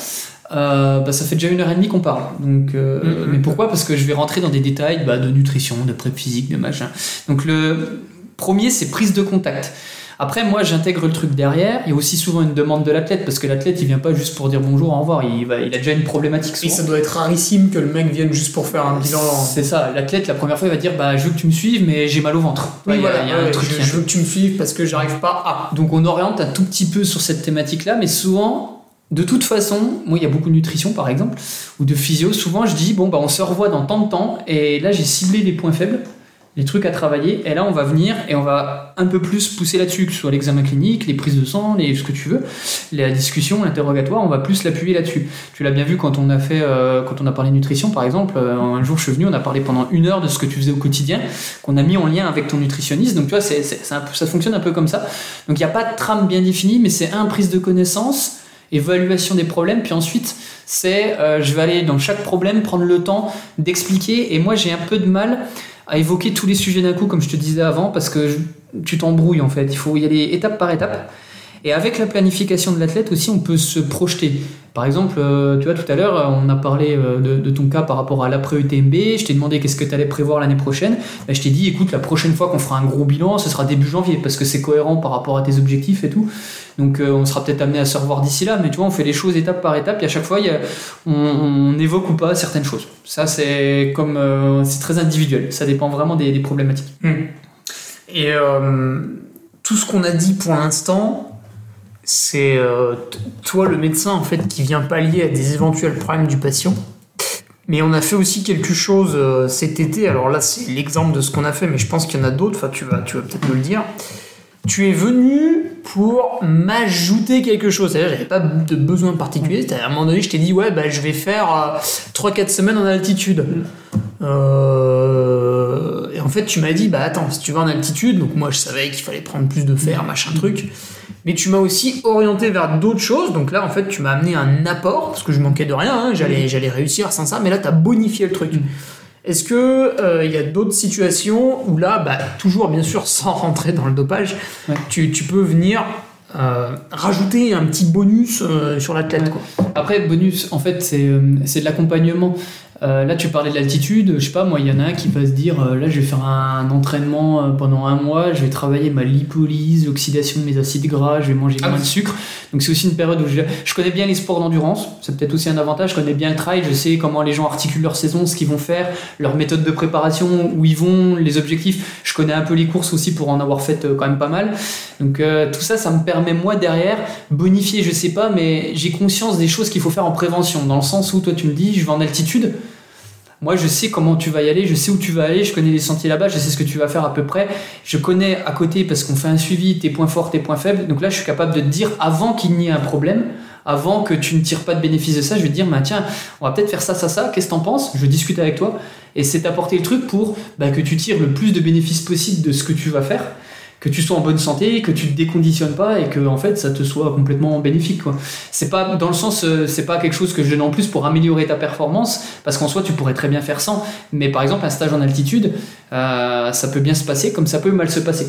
euh, bah, ça fait déjà une heure et demie qu'on parle. Donc, euh, Mhm. mais pourquoi? Parce que je vais rentrer dans des détails bah, de nutrition, de prep physique, de machin. Donc le premier, c'est prise de contact. Après, moi, j'intègre le truc derrière. Il y a aussi souvent une demande de l'athlète parce que l'athlète, il vient pas juste pour dire bonjour, au revoir. Il, va, il a déjà une problématique. Et ça doit être rarissime que le mec vienne juste pour faire un bilan. C'est ça. L'athlète, la première fois, il va dire bah, je veux que tu me suives, mais j'ai mal au ventre. Oui, Ouais, il y a- voilà, il y a un truc je veux que tu me suives parce que j'arrive pas à. donc on oriente un tout petit peu sur cette thématique-là, mais souvent de toute façon, moi, il y a beaucoup de nutrition, par exemple, ou de physio. Souvent, je dis, bon, bah, on se revoit dans tant de temps, et là, j'ai ciblé les points faibles, les trucs à travailler, et là, on va venir et on va un peu plus pousser là-dessus, que ce soit l'examen clinique, les prises de sang, les, ce que tu veux, la discussion, l'interrogatoire, on va plus l'appuyer là-dessus. Tu l'as bien vu quand on a fait, euh, quand on a parlé nutrition, par exemple. Euh, un jour, je suis venu, on a parlé pendant une heure de ce que tu faisais au quotidien, qu'on a mis en lien avec ton nutritionniste. Donc, tu vois, c'est, un peu- ça fonctionne un peu comme ça. Donc, il n'y a pas de trame bien définie, mais c'est un prise de connaissance évaluation des problèmes, puis ensuite c'est euh, je vais aller dans chaque problème prendre le temps d'expliquer. Et moi j'ai un peu de mal à évoquer tous les sujets d'un coup comme je te disais avant parce que tu t'embrouilles en fait, il faut y aller étape par étape. Et avec la planification de l'athlète aussi, on peut se projeter. Par exemple, euh, tu vois, tout à l'heure, euh, on a parlé euh, de, ton cas par rapport à l'après-UTMB. Je t'ai demandé qu'est-ce que tu allais prévoir l'année prochaine. Bah, je t'ai dit, écoute, la prochaine fois qu'on fera un gros bilan, ce sera début janvier, parce que c'est cohérent par rapport à tes objectifs et tout. Donc, on sera peut-être amené à se revoir d'ici là, mais tu vois, on fait les choses étape par étape, et à chaque fois, on, évoque ou pas certaines choses. Ça, c'est comme, c'est très individuel. Ça dépend vraiment des, problématiques. Et euh, tout ce qu'on a dit pour l'instant, c'est euh, toi le médecin en fait qui vient pallier à des éventuels problèmes du patient. Mais on a fait aussi quelque chose euh, cet été. Alors là, c'est l'exemple de ce qu'on a fait, mais je pense qu'il y en a d'autres. Enfin, tu vas, tu vas peut-être me le dire. Tu es venu pour m'ajouter quelque chose. C'est-à-dire, j'avais pas de besoin particulier. À un moment donné, je t'ai dit, ouais, bah, je vais faire 3-4 semaines en altitude. Euh, et en fait, tu m'as dit, bah attends, si tu vas en altitude, donc moi je savais qu'il fallait prendre plus de fer, machin truc, mais tu m'as aussi orienté vers d'autres choses. Donc là, en fait, tu m'as amené un apport, parce que je manquais de rien, hein, j'allais, j'allais réussir sans ça, mais là, tu as bonifié le truc. Est-ce que euh, il y a d'autres situations où là, bah, toujours bien sûr sans rentrer dans le dopage, Ouais. tu, tu peux venir euh, rajouter un petit bonus euh, sur l'athlète Ouais. quoi? Après, bonus, en fait, c'est euh, c'est de l'accompagnement. Euh, là, tu parlais de l'altitude. Je sais pas, moi, il y en a un qui va se dire euh, là, je vais faire un entraînement euh, pendant un mois, je vais travailler ma lipolyse, l'oxydation de mes acides gras, je vais manger Ah moins de sucre. Donc, c'est aussi une période où je, je connais bien les sports d'endurance. C'est peut-être aussi un avantage. Je connais bien le trail. Je sais comment les gens articulent leur saison, ce qu'ils vont faire, leur méthode de préparation, où ils vont, les objectifs. Je connais un peu les courses aussi pour en avoir fait euh, quand même pas mal. Donc, euh, tout ça, ça me permet, moi, derrière, bonifier, je sais pas, mais j'ai conscience des choses qu'il faut faire en prévention. Dans le sens où toi, tu me dis, je vais en altitude. Moi, je sais comment tu vas y aller, je sais où tu vas aller, je connais les sentiers là-bas, je sais ce que tu vas faire à peu près. Je connais à côté, parce qu'on fait un suivi, tes points forts, tes points faibles. Donc là, je suis capable de te dire, avant qu'il n'y ait un problème, avant que tu ne tires pas de bénéfice de ça, je vais te dire, bah, tiens, on va peut-être faire ça, ça, ça, qu'est-ce que t'en penses? Je discute avec toi. Et c'est t'apporter le truc pour bah, que tu tires le plus de bénéfices possible de ce que tu vas faire que tu sois en bonne santé, que tu te déconditionnes pas et que en fait ça te soit complètement bénéfique. C'est pas dans le sens euh, c'est pas quelque chose que je donne en plus pour améliorer ta performance parce qu'en soi tu pourrais très bien faire sans mais par exemple un stage en altitude euh, ça peut bien se passer comme ça peut mal se passer.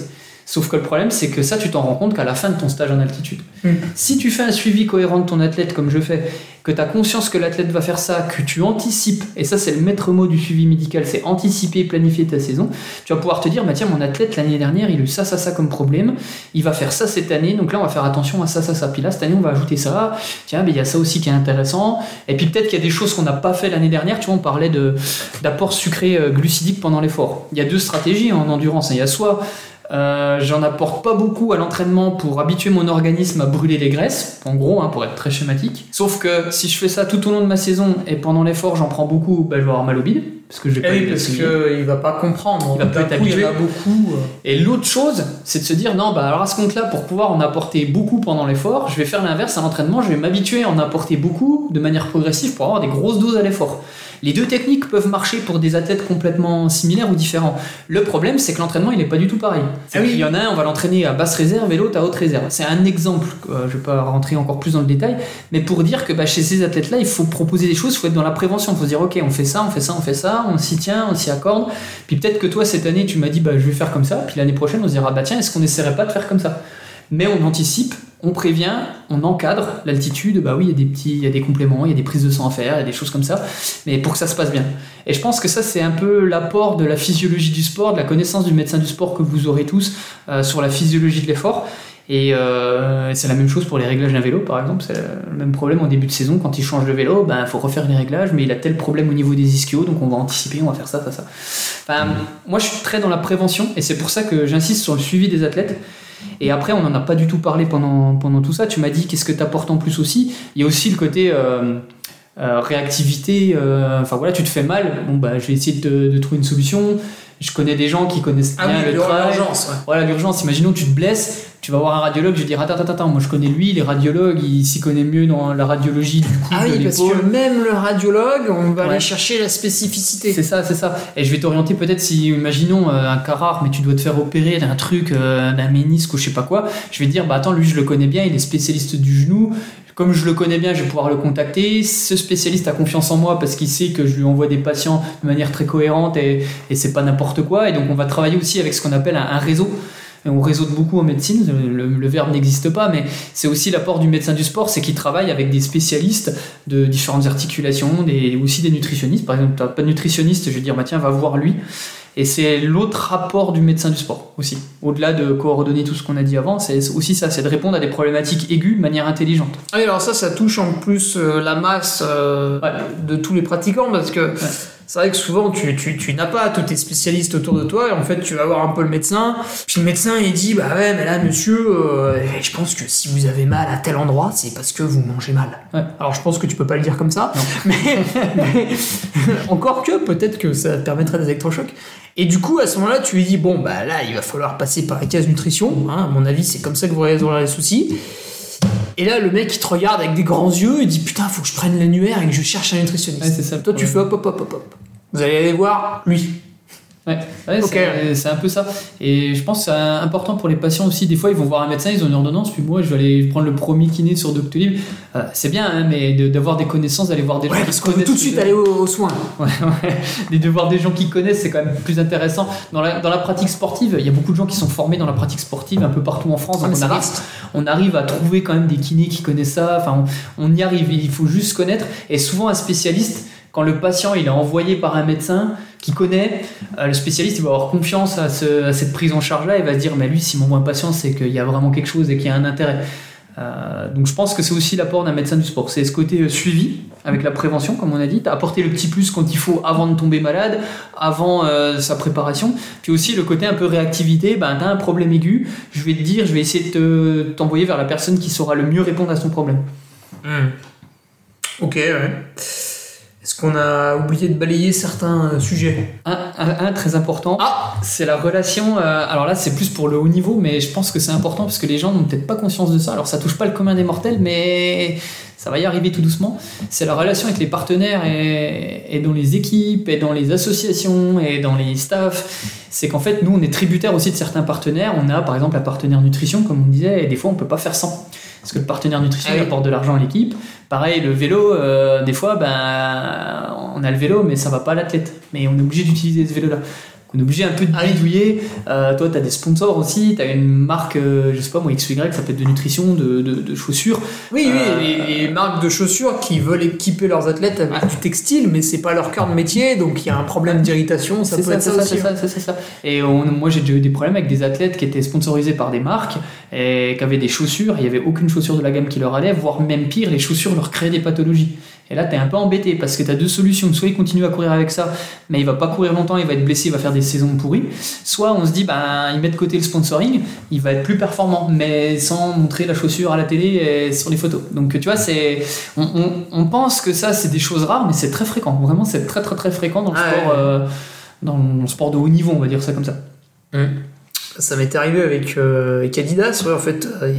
Sauf que le problème, c'est que ça, tu t'en rends compte qu'à la fin de ton stage en altitude. Mm. Si tu fais un suivi cohérent de ton athlète comme je fais, que tu as conscience que l'athlète va faire ça, que tu anticipes, et ça c'est le maître mot du suivi médical, c'est anticiper et planifier ta saison, tu vas pouvoir te dire, bah tiens, mon athlète l'année dernière, il a eu ça, ça, ça comme problème, il va faire ça cette année, donc là on va faire attention à ça, ça, ça, puis là cette année on va ajouter ça, tiens, mais il y a ça aussi qui est intéressant, et puis peut-être qu'il y a des choses qu'on n'a pas fait l'année dernière, tu vois, on parlait d'apport sucré euh, glucidique pendant l'effort. Il y a deux stratégies en endurance, hein. il y a soit euh, j'en apporte pas beaucoup à l'entraînement pour habituer mon organisme à brûler les graisses, en gros, hein, pour être très schématique. Sauf que si je fais ça tout au long de ma saison et pendant l'effort j'en prends beaucoup, bah, je vais avoir mal au bide, parce que je vais pas Eh oui, y parce qu'il va pas comprendre. Il va pas être coup, Il y en a habitué. beaucoup. euh. Et l'autre chose, c'est de se dire non, bah alors à ce compte-là, pour pouvoir en apporter beaucoup pendant l'effort, je vais faire l'inverse à l'entraînement, je vais m'habituer à en apporter beaucoup de manière progressive pour avoir des grosses doses à l'effort. Les deux techniques peuvent marcher pour des athlètes complètement similaires ou différents. Le problème, c'est que l'entraînement, il n'est pas du tout pareil. Ah oui. Il y en a un, on va l'entraîner à basse réserve et l'autre à haute réserve. C'est un exemple, euh, je vais pas rentrer encore plus dans le détail, mais pour dire que bah, chez ces athlètes-là, il faut proposer des choses, il faut être dans la prévention, il faut se dire ok, on fait ça, on fait ça, on fait ça, on s'y tient, on s'y accorde. Puis peut-être que toi, cette année, tu m'as dit bah, je vais faire comme ça, puis l'année prochaine, on se dira bah tiens, est-ce qu'on n'essaierait pas de faire comme ça? Mais on anticipe, on prévient, on encadre l'altitude, bah oui, il y a des petits, il y a des compléments, il y a des prises de sang à faire, il y a des choses comme ça, mais pour que ça se passe bien. Et je pense que ça, c'est un peu l'apport de la physiologie du sport, de la connaissance du médecin du sport que vous aurez tous euh, sur la physiologie de l'effort. Et euh, c'est la même chose pour les réglages d'un vélo, par exemple. C'est le même problème en début de saison. Quand il change de vélo, il ben, faut refaire les réglages, mais il a tel problème au niveau des ischios, donc on va anticiper, on va faire ça, ça, ça. Enfin, moi, je suis très dans la prévention, et c'est pour ça que j'insiste sur le suivi des athlètes. Et après, on n'en a pas du tout parlé pendant, pendant tout ça. Tu m'as dit qu'est-ce que tu apportes en plus aussi? Il y a aussi le côté euh, euh, réactivité. euh, Enfin voilà, tu te fais mal. Bon, bah, je vais essayer de, de trouver une solution. Je connais des gens qui connaissent Ah bien oui, le travail. l'urgence, ouais. Voilà, l'urgence. Imaginons que tu te blesses, tu vas voir un radiologue, je vais dire attends, attends, attends, moi je connais lui, il est radiologue, il s'y connaît mieux dans la radiologie du coup Ah oui, parce que même le radiologue, on va Ouais. aller chercher la spécificité. C'est ça, c'est ça. Et je vais t'orienter peut-être si, imaginons euh, un cas rare, mais tu dois te faire opérer d'un truc, euh, d'un ménisque ou je sais pas quoi. Je vais te dire, bah attends, lui je le connais bien, il est spécialiste du genou. Comme je le connais bien, je vais pouvoir le contacter. Ce spécialiste a confiance en moi parce qu'il sait que je lui envoie des patients de manière très cohérente et, et c'est pas n'importe quoi. Et donc on va travailler aussi avec ce qu'on appelle un, un réseau. On réseaute beaucoup en médecine, le, le verbe n'existe pas, mais c'est aussi l'apport du médecin du sport, c'est qu'il travaille avec des spécialistes de différentes articulations, des, aussi des nutritionnistes. Par exemple, tu n'as pas de nutritionniste, je vais dire, bah, tiens, va voir lui. Et c'est l'autre rapport du médecin du sport aussi. Au-delà de coordonner tout ce qu'on a dit avant, c'est aussi ça, c'est de répondre à des problématiques aiguës de manière intelligente. Oui, alors ça, ça touche en plus euh, la masse euh, Ouais. de tous les pratiquants parce que c'est vrai que souvent tu, tu, tu n'as pas tous tes spécialistes autour de toi et en fait tu vas voir un peu le médecin. Puis le médecin il dit Bah ouais, mais là monsieur, euh, je pense que si vous avez mal à tel endroit, c'est parce que vous mangez mal. Ouais. Alors je pense que tu peux pas le dire comme ça, Non. mais, mais encore que peut-être que ça permettrait des électrochocs. Et du coup, à ce moment-là, tu lui dis bon bah là, il va falloir passer par la case nutrition. hein, à mon avis, c'est comme ça que vous résoudrez les soucis. Et là, le mec, il te regarde avec des grands yeux et dit Putain, faut que je prenne l'annuaire et que je cherche un nutritionniste. Ouais, c'est ça Toi, tu fais hop, hop, hop, hop, hop. Vous allez aller voir lui. Ouais, c'est- un peu ça. Et je pense que c'est important pour les patients aussi. Des fois, ils vont voir un médecin, ils ont une ordonnance, puis moi, je vais aller prendre le premier kiné sur Doctolib. Euh, c'est bien, hein, mais de- d'avoir des connaissances, d'aller voir des gens Ouais, qui parce connaissent tout de suite aller aux, aux soins. Ouais, ouais. Et de voir des gens qui connaissent, c'est quand même plus intéressant. Dans la, dans la pratique sportive, il y a beaucoup de gens qui sont formés dans la pratique sportive un peu partout en France. Ah, donc on, arrive, on arrive à trouver quand même des kinés qui connaissent ça. Enfin, on, on y arrive. Il faut juste connaître. Et souvent, un spécialiste, quand le patient il est envoyé par un médecin qui connaît, euh, le spécialiste il va avoir confiance à, ce- à cette prise en charge là. Il va se dire, mais lui, s'il m'envoie un patient, c'est qu'il y a vraiment quelque chose et qu'il y a un intérêt. Euh, donc je pense que c'est aussi l'apport d'un médecin du sport. C'est ce côté euh, suivi avec la prévention, comme on a dit. T'as apporté le petit plus quand il faut avant de tomber malade, avant sa préparation. Puis aussi le côté un peu réactivité. Ben, t'as un problème aigu, je vais te dire, je vais essayer de te- t'envoyer vers la personne qui saura le mieux répondre à son problème. Hmm. Ok, ouais. Qu'on a oublié de balayer certains euh, sujets Un, un- un très important, Ah c'est la relation. euh, alors là, c'est plus pour le haut niveau, mais je pense que c'est important parce que les gens n'ont peut-être pas conscience de ça. Alors ça touche pas le commun des mortels, mais ça va y arriver tout doucement. C'est la relation avec les partenaires et, et dans les équipes, et dans les associations, et dans les staffs. C'est qu'en fait, nous, on est tributaire aussi de certains partenaires. On a par exemple un partenaire nutrition, comme on disait, et des fois, on peut pas faire sans. Parce que le partenaire nutrition Ah apporte de l'argent à l'équipe. Pareil, le vélo, euh, des fois, ben, on a le vélo, mais ça va pas à l'athlète. Mais on est obligé d'utiliser ce vélo-là. On est obligé un peu de Ah oui. bidouiller. Euh, toi, tu as des sponsors aussi. Tu as une marque, euh, je sais pas moi, XY, ça peut être de nutrition, de, de, de chaussures. Oui, oui, Euh, les, les marques de chaussures qui veulent équiper leurs athlètes avec du textile, mais c'est pas leur cœur de métier, donc il y a un problème d'irritation, ça peut ça, être ça, ça, aussi. ça. Et on- moi, j'ai déjà eu des problèmes avec des athlètes qui étaient sponsorisés par des marques et qui avaient des chaussures. Il n'y avait aucune chaussure de la gamme qui leur allait, voire même pire, les chaussures leur créaient des pathologies. Et là, tu es un peu embêté parce que tu as deux solutions. Soit il continue à courir avec ça, mais il va pas courir longtemps, il va être blessé, il va faire des saisons pourries. Soit on se dit, ben, il met de côté le sponsoring, il va être plus performant, mais sans montrer la chaussure à la télé et sur les photos. Donc tu vois, c'est, on, on- on pense que ça, c'est des choses rares, mais c'est très fréquent. Vraiment, c'est très très très fréquent dans le Ah sport. ouais. euh, dans le sport de haut niveau, on va dire ça comme ça. Ça m'est arrivé avec, euh, avec Adidas, ouais, en fait, euh,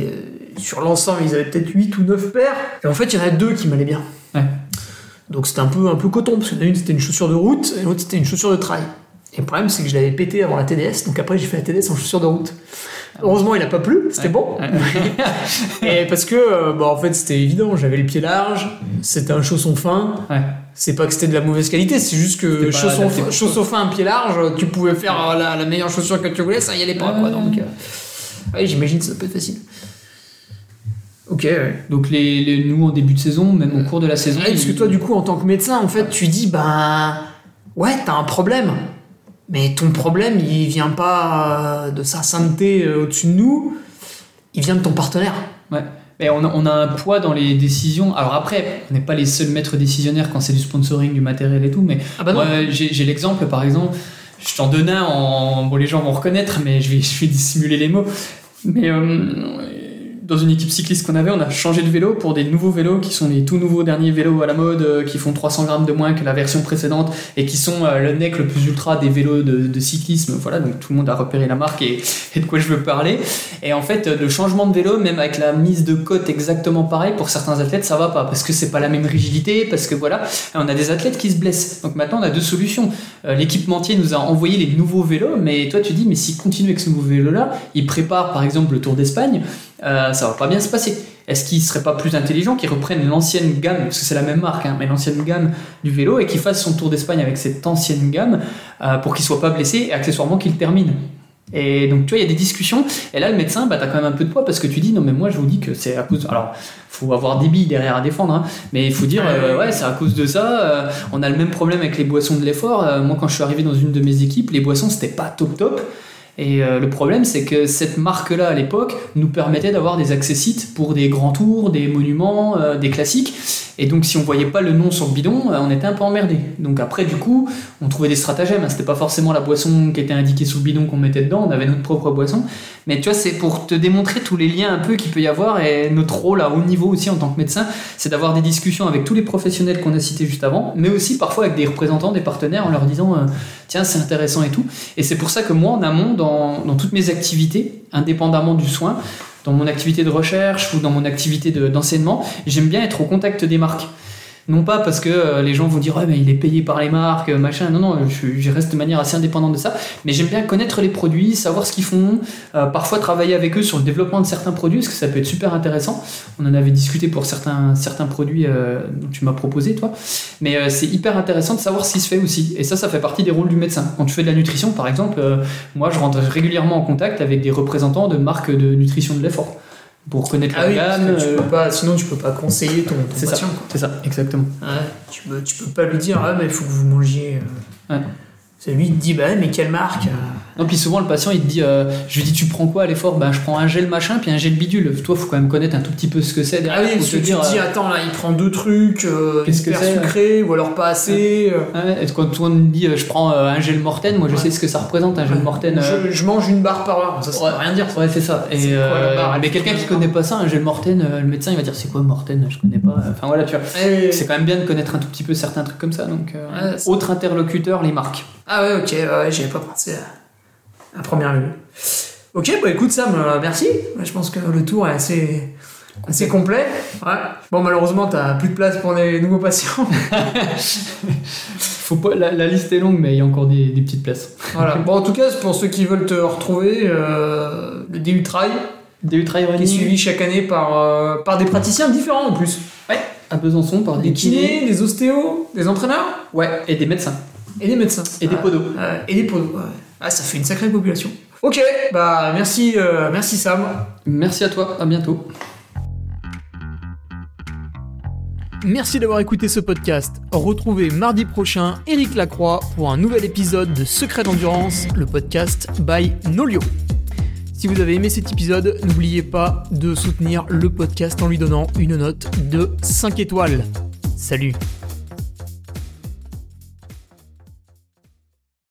sur l'ensemble, ils avaient peut-être 8 ou 9 paires, et en fait, il y en a deux qui m'allaient bien. Ouais. Donc c'était un peu, un peu coton, parce que l'une c'était une chaussure de route, et l'autre c'était une chaussure de trail. Et le problème, c'est que je l'avais pété avant la TDS, donc après j'ai fait la TDS en chaussure de route. Heureusement, il a pas plu, c'était bon. Et parce que, euh, bah, en fait, c'était évident, j'avais le pied large, c'était un chausson fin. Ouais. C'est pas que c'était de la mauvaise qualité, c'est juste que chausson, chausson fin, pied large, tu pouvais faire la, la meilleure chaussure que tu voulais, ça y allait pas, quoi. Donc, euh, ouais, j'imagine que ça peut être facile. Ok, ouais. Donc les, les- nous en début de saison, même au cours de la saison. Ouais, parce que toi, du coup, en tant que médecin, en fait, tu dis, ben, ouais, t'as un problème. Mais ton problème, il vient pas euh, de sa sainteté euh, au-dessus de nous, il vient de ton partenaire. Ouais. Mais on a, on a un poids dans les décisions. Alors après, on n'est pas les seuls maîtres décisionnaires quand c'est du sponsoring, du matériel et tout, mais Ah bah j'ai j'ai l'exemple, par exemple, je t'en donne un, en... bon les gens vont reconnaître, mais je vais, je vais dissimuler les mots. Mais euh, dans une équipe cycliste qu'on avait, on a changé de vélo pour des nouveaux vélos qui sont les tout nouveaux derniers vélos à la mode, euh, qui font 300 grammes de moins que la version précédente et qui sont euh, le nec le plus ultra des vélos de, cyclisme. Voilà, donc tout le monde a repéré la marque et, de quoi je veux parler. Et en fait, le changement de vélo, même avec la mise de côte exactement pareil, pour certains athlètes, ça va pas parce que c'est pas la même rigidité, parce que voilà, on a des athlètes qui se blessent. Donc maintenant, on a deux solutions. Euh, l'équipementier nous a envoyé les nouveaux vélos, mais toi, tu dis, mais s'il continue avec ce nouveau vélo-là, il prépare par exemple le Tour d'Espagne euh, ça va pas bien se passer. Est-ce qu'il serait pas plus intelligent qu'il reprenne l'ancienne gamme, parce que c'est la même marque, hein, mais l'ancienne gamme du vélo, et qu'il fasse son tour d'Espagne avec cette ancienne gamme euh, pour qu'il soit pas blessé et accessoirement qu'il termine et donc, tu vois, il y a des discussions. Et là, le médecin, bah, tu as quand même un peu de poids parce que tu dis, non, mais moi, je vous dis que c'est à cause. Alors, faut avoir des billes derrière à défendre, hein, mais il faut dire, euh, ouais, c'est à cause de ça. on a le même problème avec les boissons de l'effort. moi, quand je suis arrivé dans une de mes équipes, les boissons, c'était pas top top. Et euh, le problème, c'est que cette marque-là, à l'époque, nous permettait d'avoir des accessites pour des grands tours, des monuments, euh, des classiques. Et donc, si on voyait pas le nom sur le bidon, euh, on était un peu emmerdé. Donc après, du coup, on trouvait des stratagèmes. C'était pas forcément la boisson qui était indiquée sous le bidon qu'on mettait dedans. On avait notre propre boisson. Mais tu vois, c'est pour te démontrer tous les liens un peu qu'il peut y avoir et notre rôle à haut niveau aussi en tant que médecin, c'est d'avoir des discussions avec tous les professionnels qu'on a cités juste avant, mais aussi parfois avec des représentants, des partenaires, en leur disant euh, tiens, c'est intéressant et tout. Et c'est pour ça que moi, en amont, dans toutes mes activités, indépendamment du soin, dans mon activité de recherche ou dans mon activité d'enseignement, j'aime bien être au contact des marques. Non pas parce que euh, les gens vont dire ouais, mais il est payé par les marques, euh, machin. Non, non, je, reste de manière assez indépendante de ça. Mais j'aime bien connaître les produits, savoir ce qu'ils font, euh, parfois travailler avec eux sur le développement de certains produits, parce que ça peut être super intéressant. On en avait discuté pour certains, certains produits dont tu m'as proposé, toi. Mais c'est hyper intéressant de savoir ce qui se fait aussi. Et ça, ça fait partie des rôles du médecin. Quand tu fais de la nutrition, par exemple, moi, je rentre régulièrement en contact avec des représentants de marques de nutrition de l'effort pour connaître ah la gamme. Tu peux euh, pas, sinon, tu peux pas conseiller ton, ton patient. C'est ça, exactement. tu, peux, tu peux pas lui dire, ah, mais il faut que vous mangiez. Euh, c'est lui qui te dit, bah, mais quelle marque euh Non, puis souvent le patient il te dit, euh, je lui dis, tu prends quoi à l'effort? Ben, je prends un gel machin, puis un gel bidule. Toi, faut quand même connaître un tout petit peu ce que c'est derrière. Ah oui, tu te dis, euh, attends, là, il prend deux trucs, qu'est-ce que c'est sucré, ou alors pas assez. Ouais. quand toi on me dit, je prends un gel Morten, moi je sais ce que ça représente, un gel Morten. Je, mange une barre par heure, ça, ça veut rien dire. Ouais, c'est ça. Et, mais quelqu'un qui connaît pas ça, un gel Morten, le médecin il va dire, c'est quoi Morten Je connais pas. Enfin voilà, tu vois. C'est quand même bien de connaître un tout petit peu certains trucs comme ça. Donc, autre interlocuteur, les marques. Ah ouais, ok, ouais, j'avais pas pensé à, à première vue. Ok, bah écoute Sam, euh, merci. Je pense que le tour est assez, assez complet. Ouais. Bon, malheureusement, t'as plus de place pour les nouveaux patients. Faut pas, la, liste est longue, mais il y a encore des, des, petites places. Voilà. Bon, en tout cas, pour ceux qui veulent te retrouver, euh, le DU Trail. DU Trail Qui est suivi chaque année par, euh, par des praticiens différents en plus. Ouais. À Besançon, par des, des kinés, des ostéos, des entraîneurs. Ouais, et des médecins. Et des médecins. Et des podos. et des podos, Ah, ça fait une sacrée population. Ok, bah merci, euh, merci Sam. Merci à toi, à bientôt. Merci d'avoir écouté ce podcast. Retrouvez mardi prochain Eric Lacroix pour un nouvel épisode de Secret d'endurance, le podcast by Nolio. Si vous avez aimé cet épisode, n'oubliez pas de soutenir le podcast en lui donnant une note de 5 étoiles. Salut